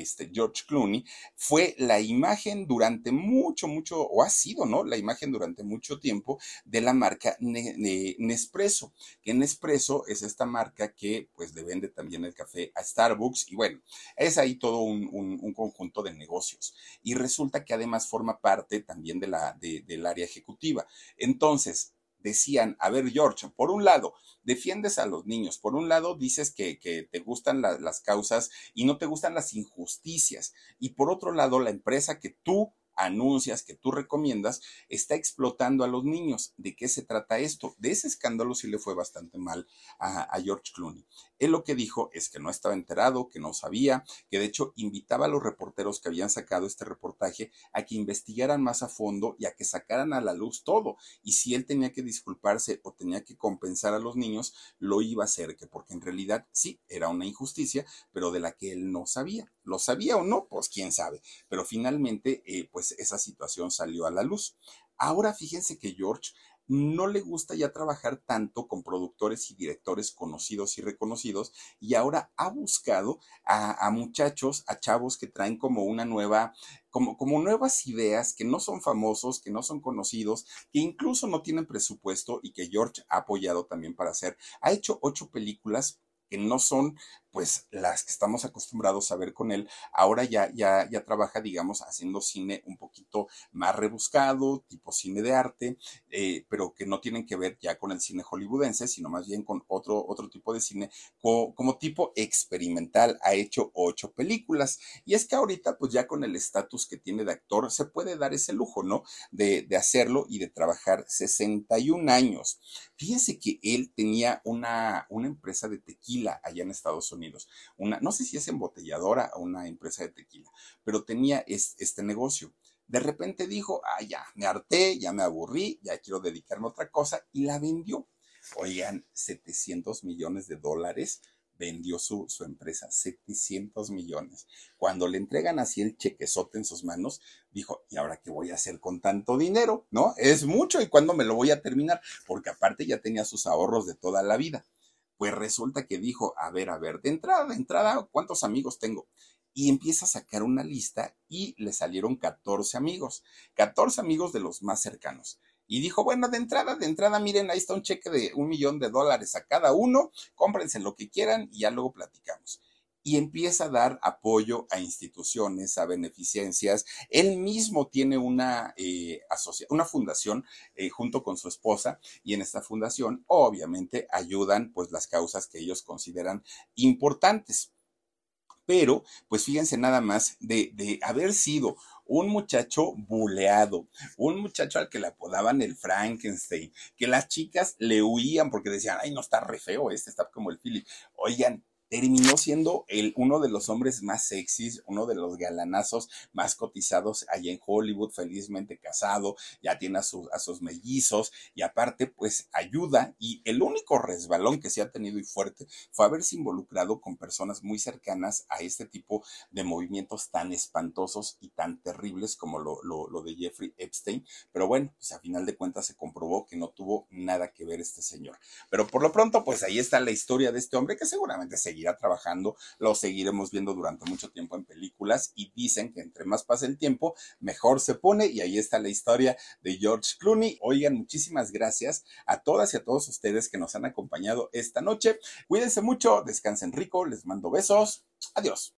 este, George Clooney, fue la imagen durante mucho, mucho, o ha sido, ¿no? La imagen durante mucho tiempo de la marca Nespresso, que Nespresso es esta marca que pues le vende también el café a Starbucks y bueno, es ahí todo un, conjunto de negocios. Y resulta que además forma parte también de la, del área ejecutiva. Entonces, decían, a ver George, por un lado, defiendes a los niños, por un lado dices que, te gustan las causas y no te gustan las injusticias, y por otro lado, la empresa que tú anuncias, que tú recomiendas, está explotando a los niños. ¿De qué se trata esto? De ese escándalo sí le fue bastante mal a, George Clooney. Él lo que dijo es que no estaba enterado, que no sabía, que de hecho invitaba a los reporteros que habían sacado este reportaje a que investigaran más a fondo y a que sacaran a la luz todo. Y si él tenía que disculparse o tenía que compensar a los niños, lo iba a hacer, que porque en realidad sí, era una injusticia, pero de la que él no sabía. ¿Lo sabía o no? Pues quién sabe. Pero finalmente, eh, pues esa situación salió a la luz. Ahora fíjense que George no le gusta ya trabajar tanto con productores y directores conocidos y reconocidos y ahora ha buscado a, muchachos, a chavos que traen como una nueva, como, como nuevas ideas, que no son famosos, que no son conocidos, que incluso no tienen presupuesto y que George ha apoyado también para hacer. Ha hecho ocho películas que no son pues las que estamos acostumbrados a ver con él, ahora ya, ya, ya trabaja, digamos, haciendo cine un poquito más rebuscado, tipo cine de arte, eh, pero que no tienen que ver ya con el cine hollywoodense, sino más bien con otro, otro tipo de cine, como, tipo experimental. Ha hecho ocho películas. Y es que ahorita, pues ya con el estatus que tiene de actor, se puede dar ese lujo, ¿no? De, de hacerlo y de trabajar 61 años. Fíjense que él tenía una, una empresa de tequila allá en Estados Unidos una, no sé si es embotelladora o una empresa de tequila, pero tenía este negocio. De repente dijo, ah, ya, me harté, ya me aburrí, ya quiero dedicarme a otra cosa y la vendió. Oigan, 700 millones de dólares vendió su, su, empresa, 700 millones. Cuando le entregan así el chequezote en sus manos, dijo, ¿y ahora qué voy a hacer con tanto dinero? ¿No? Es mucho y cuándo me lo voy a terminar, porque aparte ya tenía sus ahorros de toda la vida. Pues resulta que dijo, a ver, a ver, de entrada, de entrada, ¿cuántos amigos tengo? Y empieza a sacar una lista y le salieron 14 amigos, 14 amigos de los más cercanos. Y dijo, bueno, de entrada, de entrada, miren, ahí está un cheque de un millón de dólares a cada uno, cómprense lo que quieran y ya luego platicamos y empieza a dar apoyo a instituciones, a beneficencias. Él mismo tiene una, eh, una fundación eh, junto con su esposa y en esta fundación obviamente ayudan pues las causas que ellos consideran importantes. Pero, pues fíjense nada más de, de haber sido un muchacho buleado, un muchacho al que le apodaban el Frankenstein, que las chicas le huían porque decían, ay, no está re feo este, está como el Philip. Oigan, terminó siendo el, uno de los hombres más sexys, uno de los galanazos más cotizados allá en Hollywood, felizmente casado, ya tiene a, a sus mellizos y aparte pues ayuda y el único resbalón que se ha tenido y fuerte fue haberse involucrado con personas muy cercanas a este tipo de movimientos tan espantosos y tan terribles como lo, lo, lo de Jeffrey Epstein, pero bueno, pues a final de cuentas se comprobó que no tuvo nada que ver este señor. Pero por lo pronto pues ahí está la historia de este hombre que seguramente se seguirá trabajando, lo seguiremos viendo durante mucho tiempo en películas y dicen que entre más pasa el tiempo, mejor se pone y ahí está la historia de George Clooney. Oigan, muchísimas gracias a todas y a todos ustedes que nos han acompañado esta noche. Cuídense mucho, descansen rico, les mando besos. Adiós.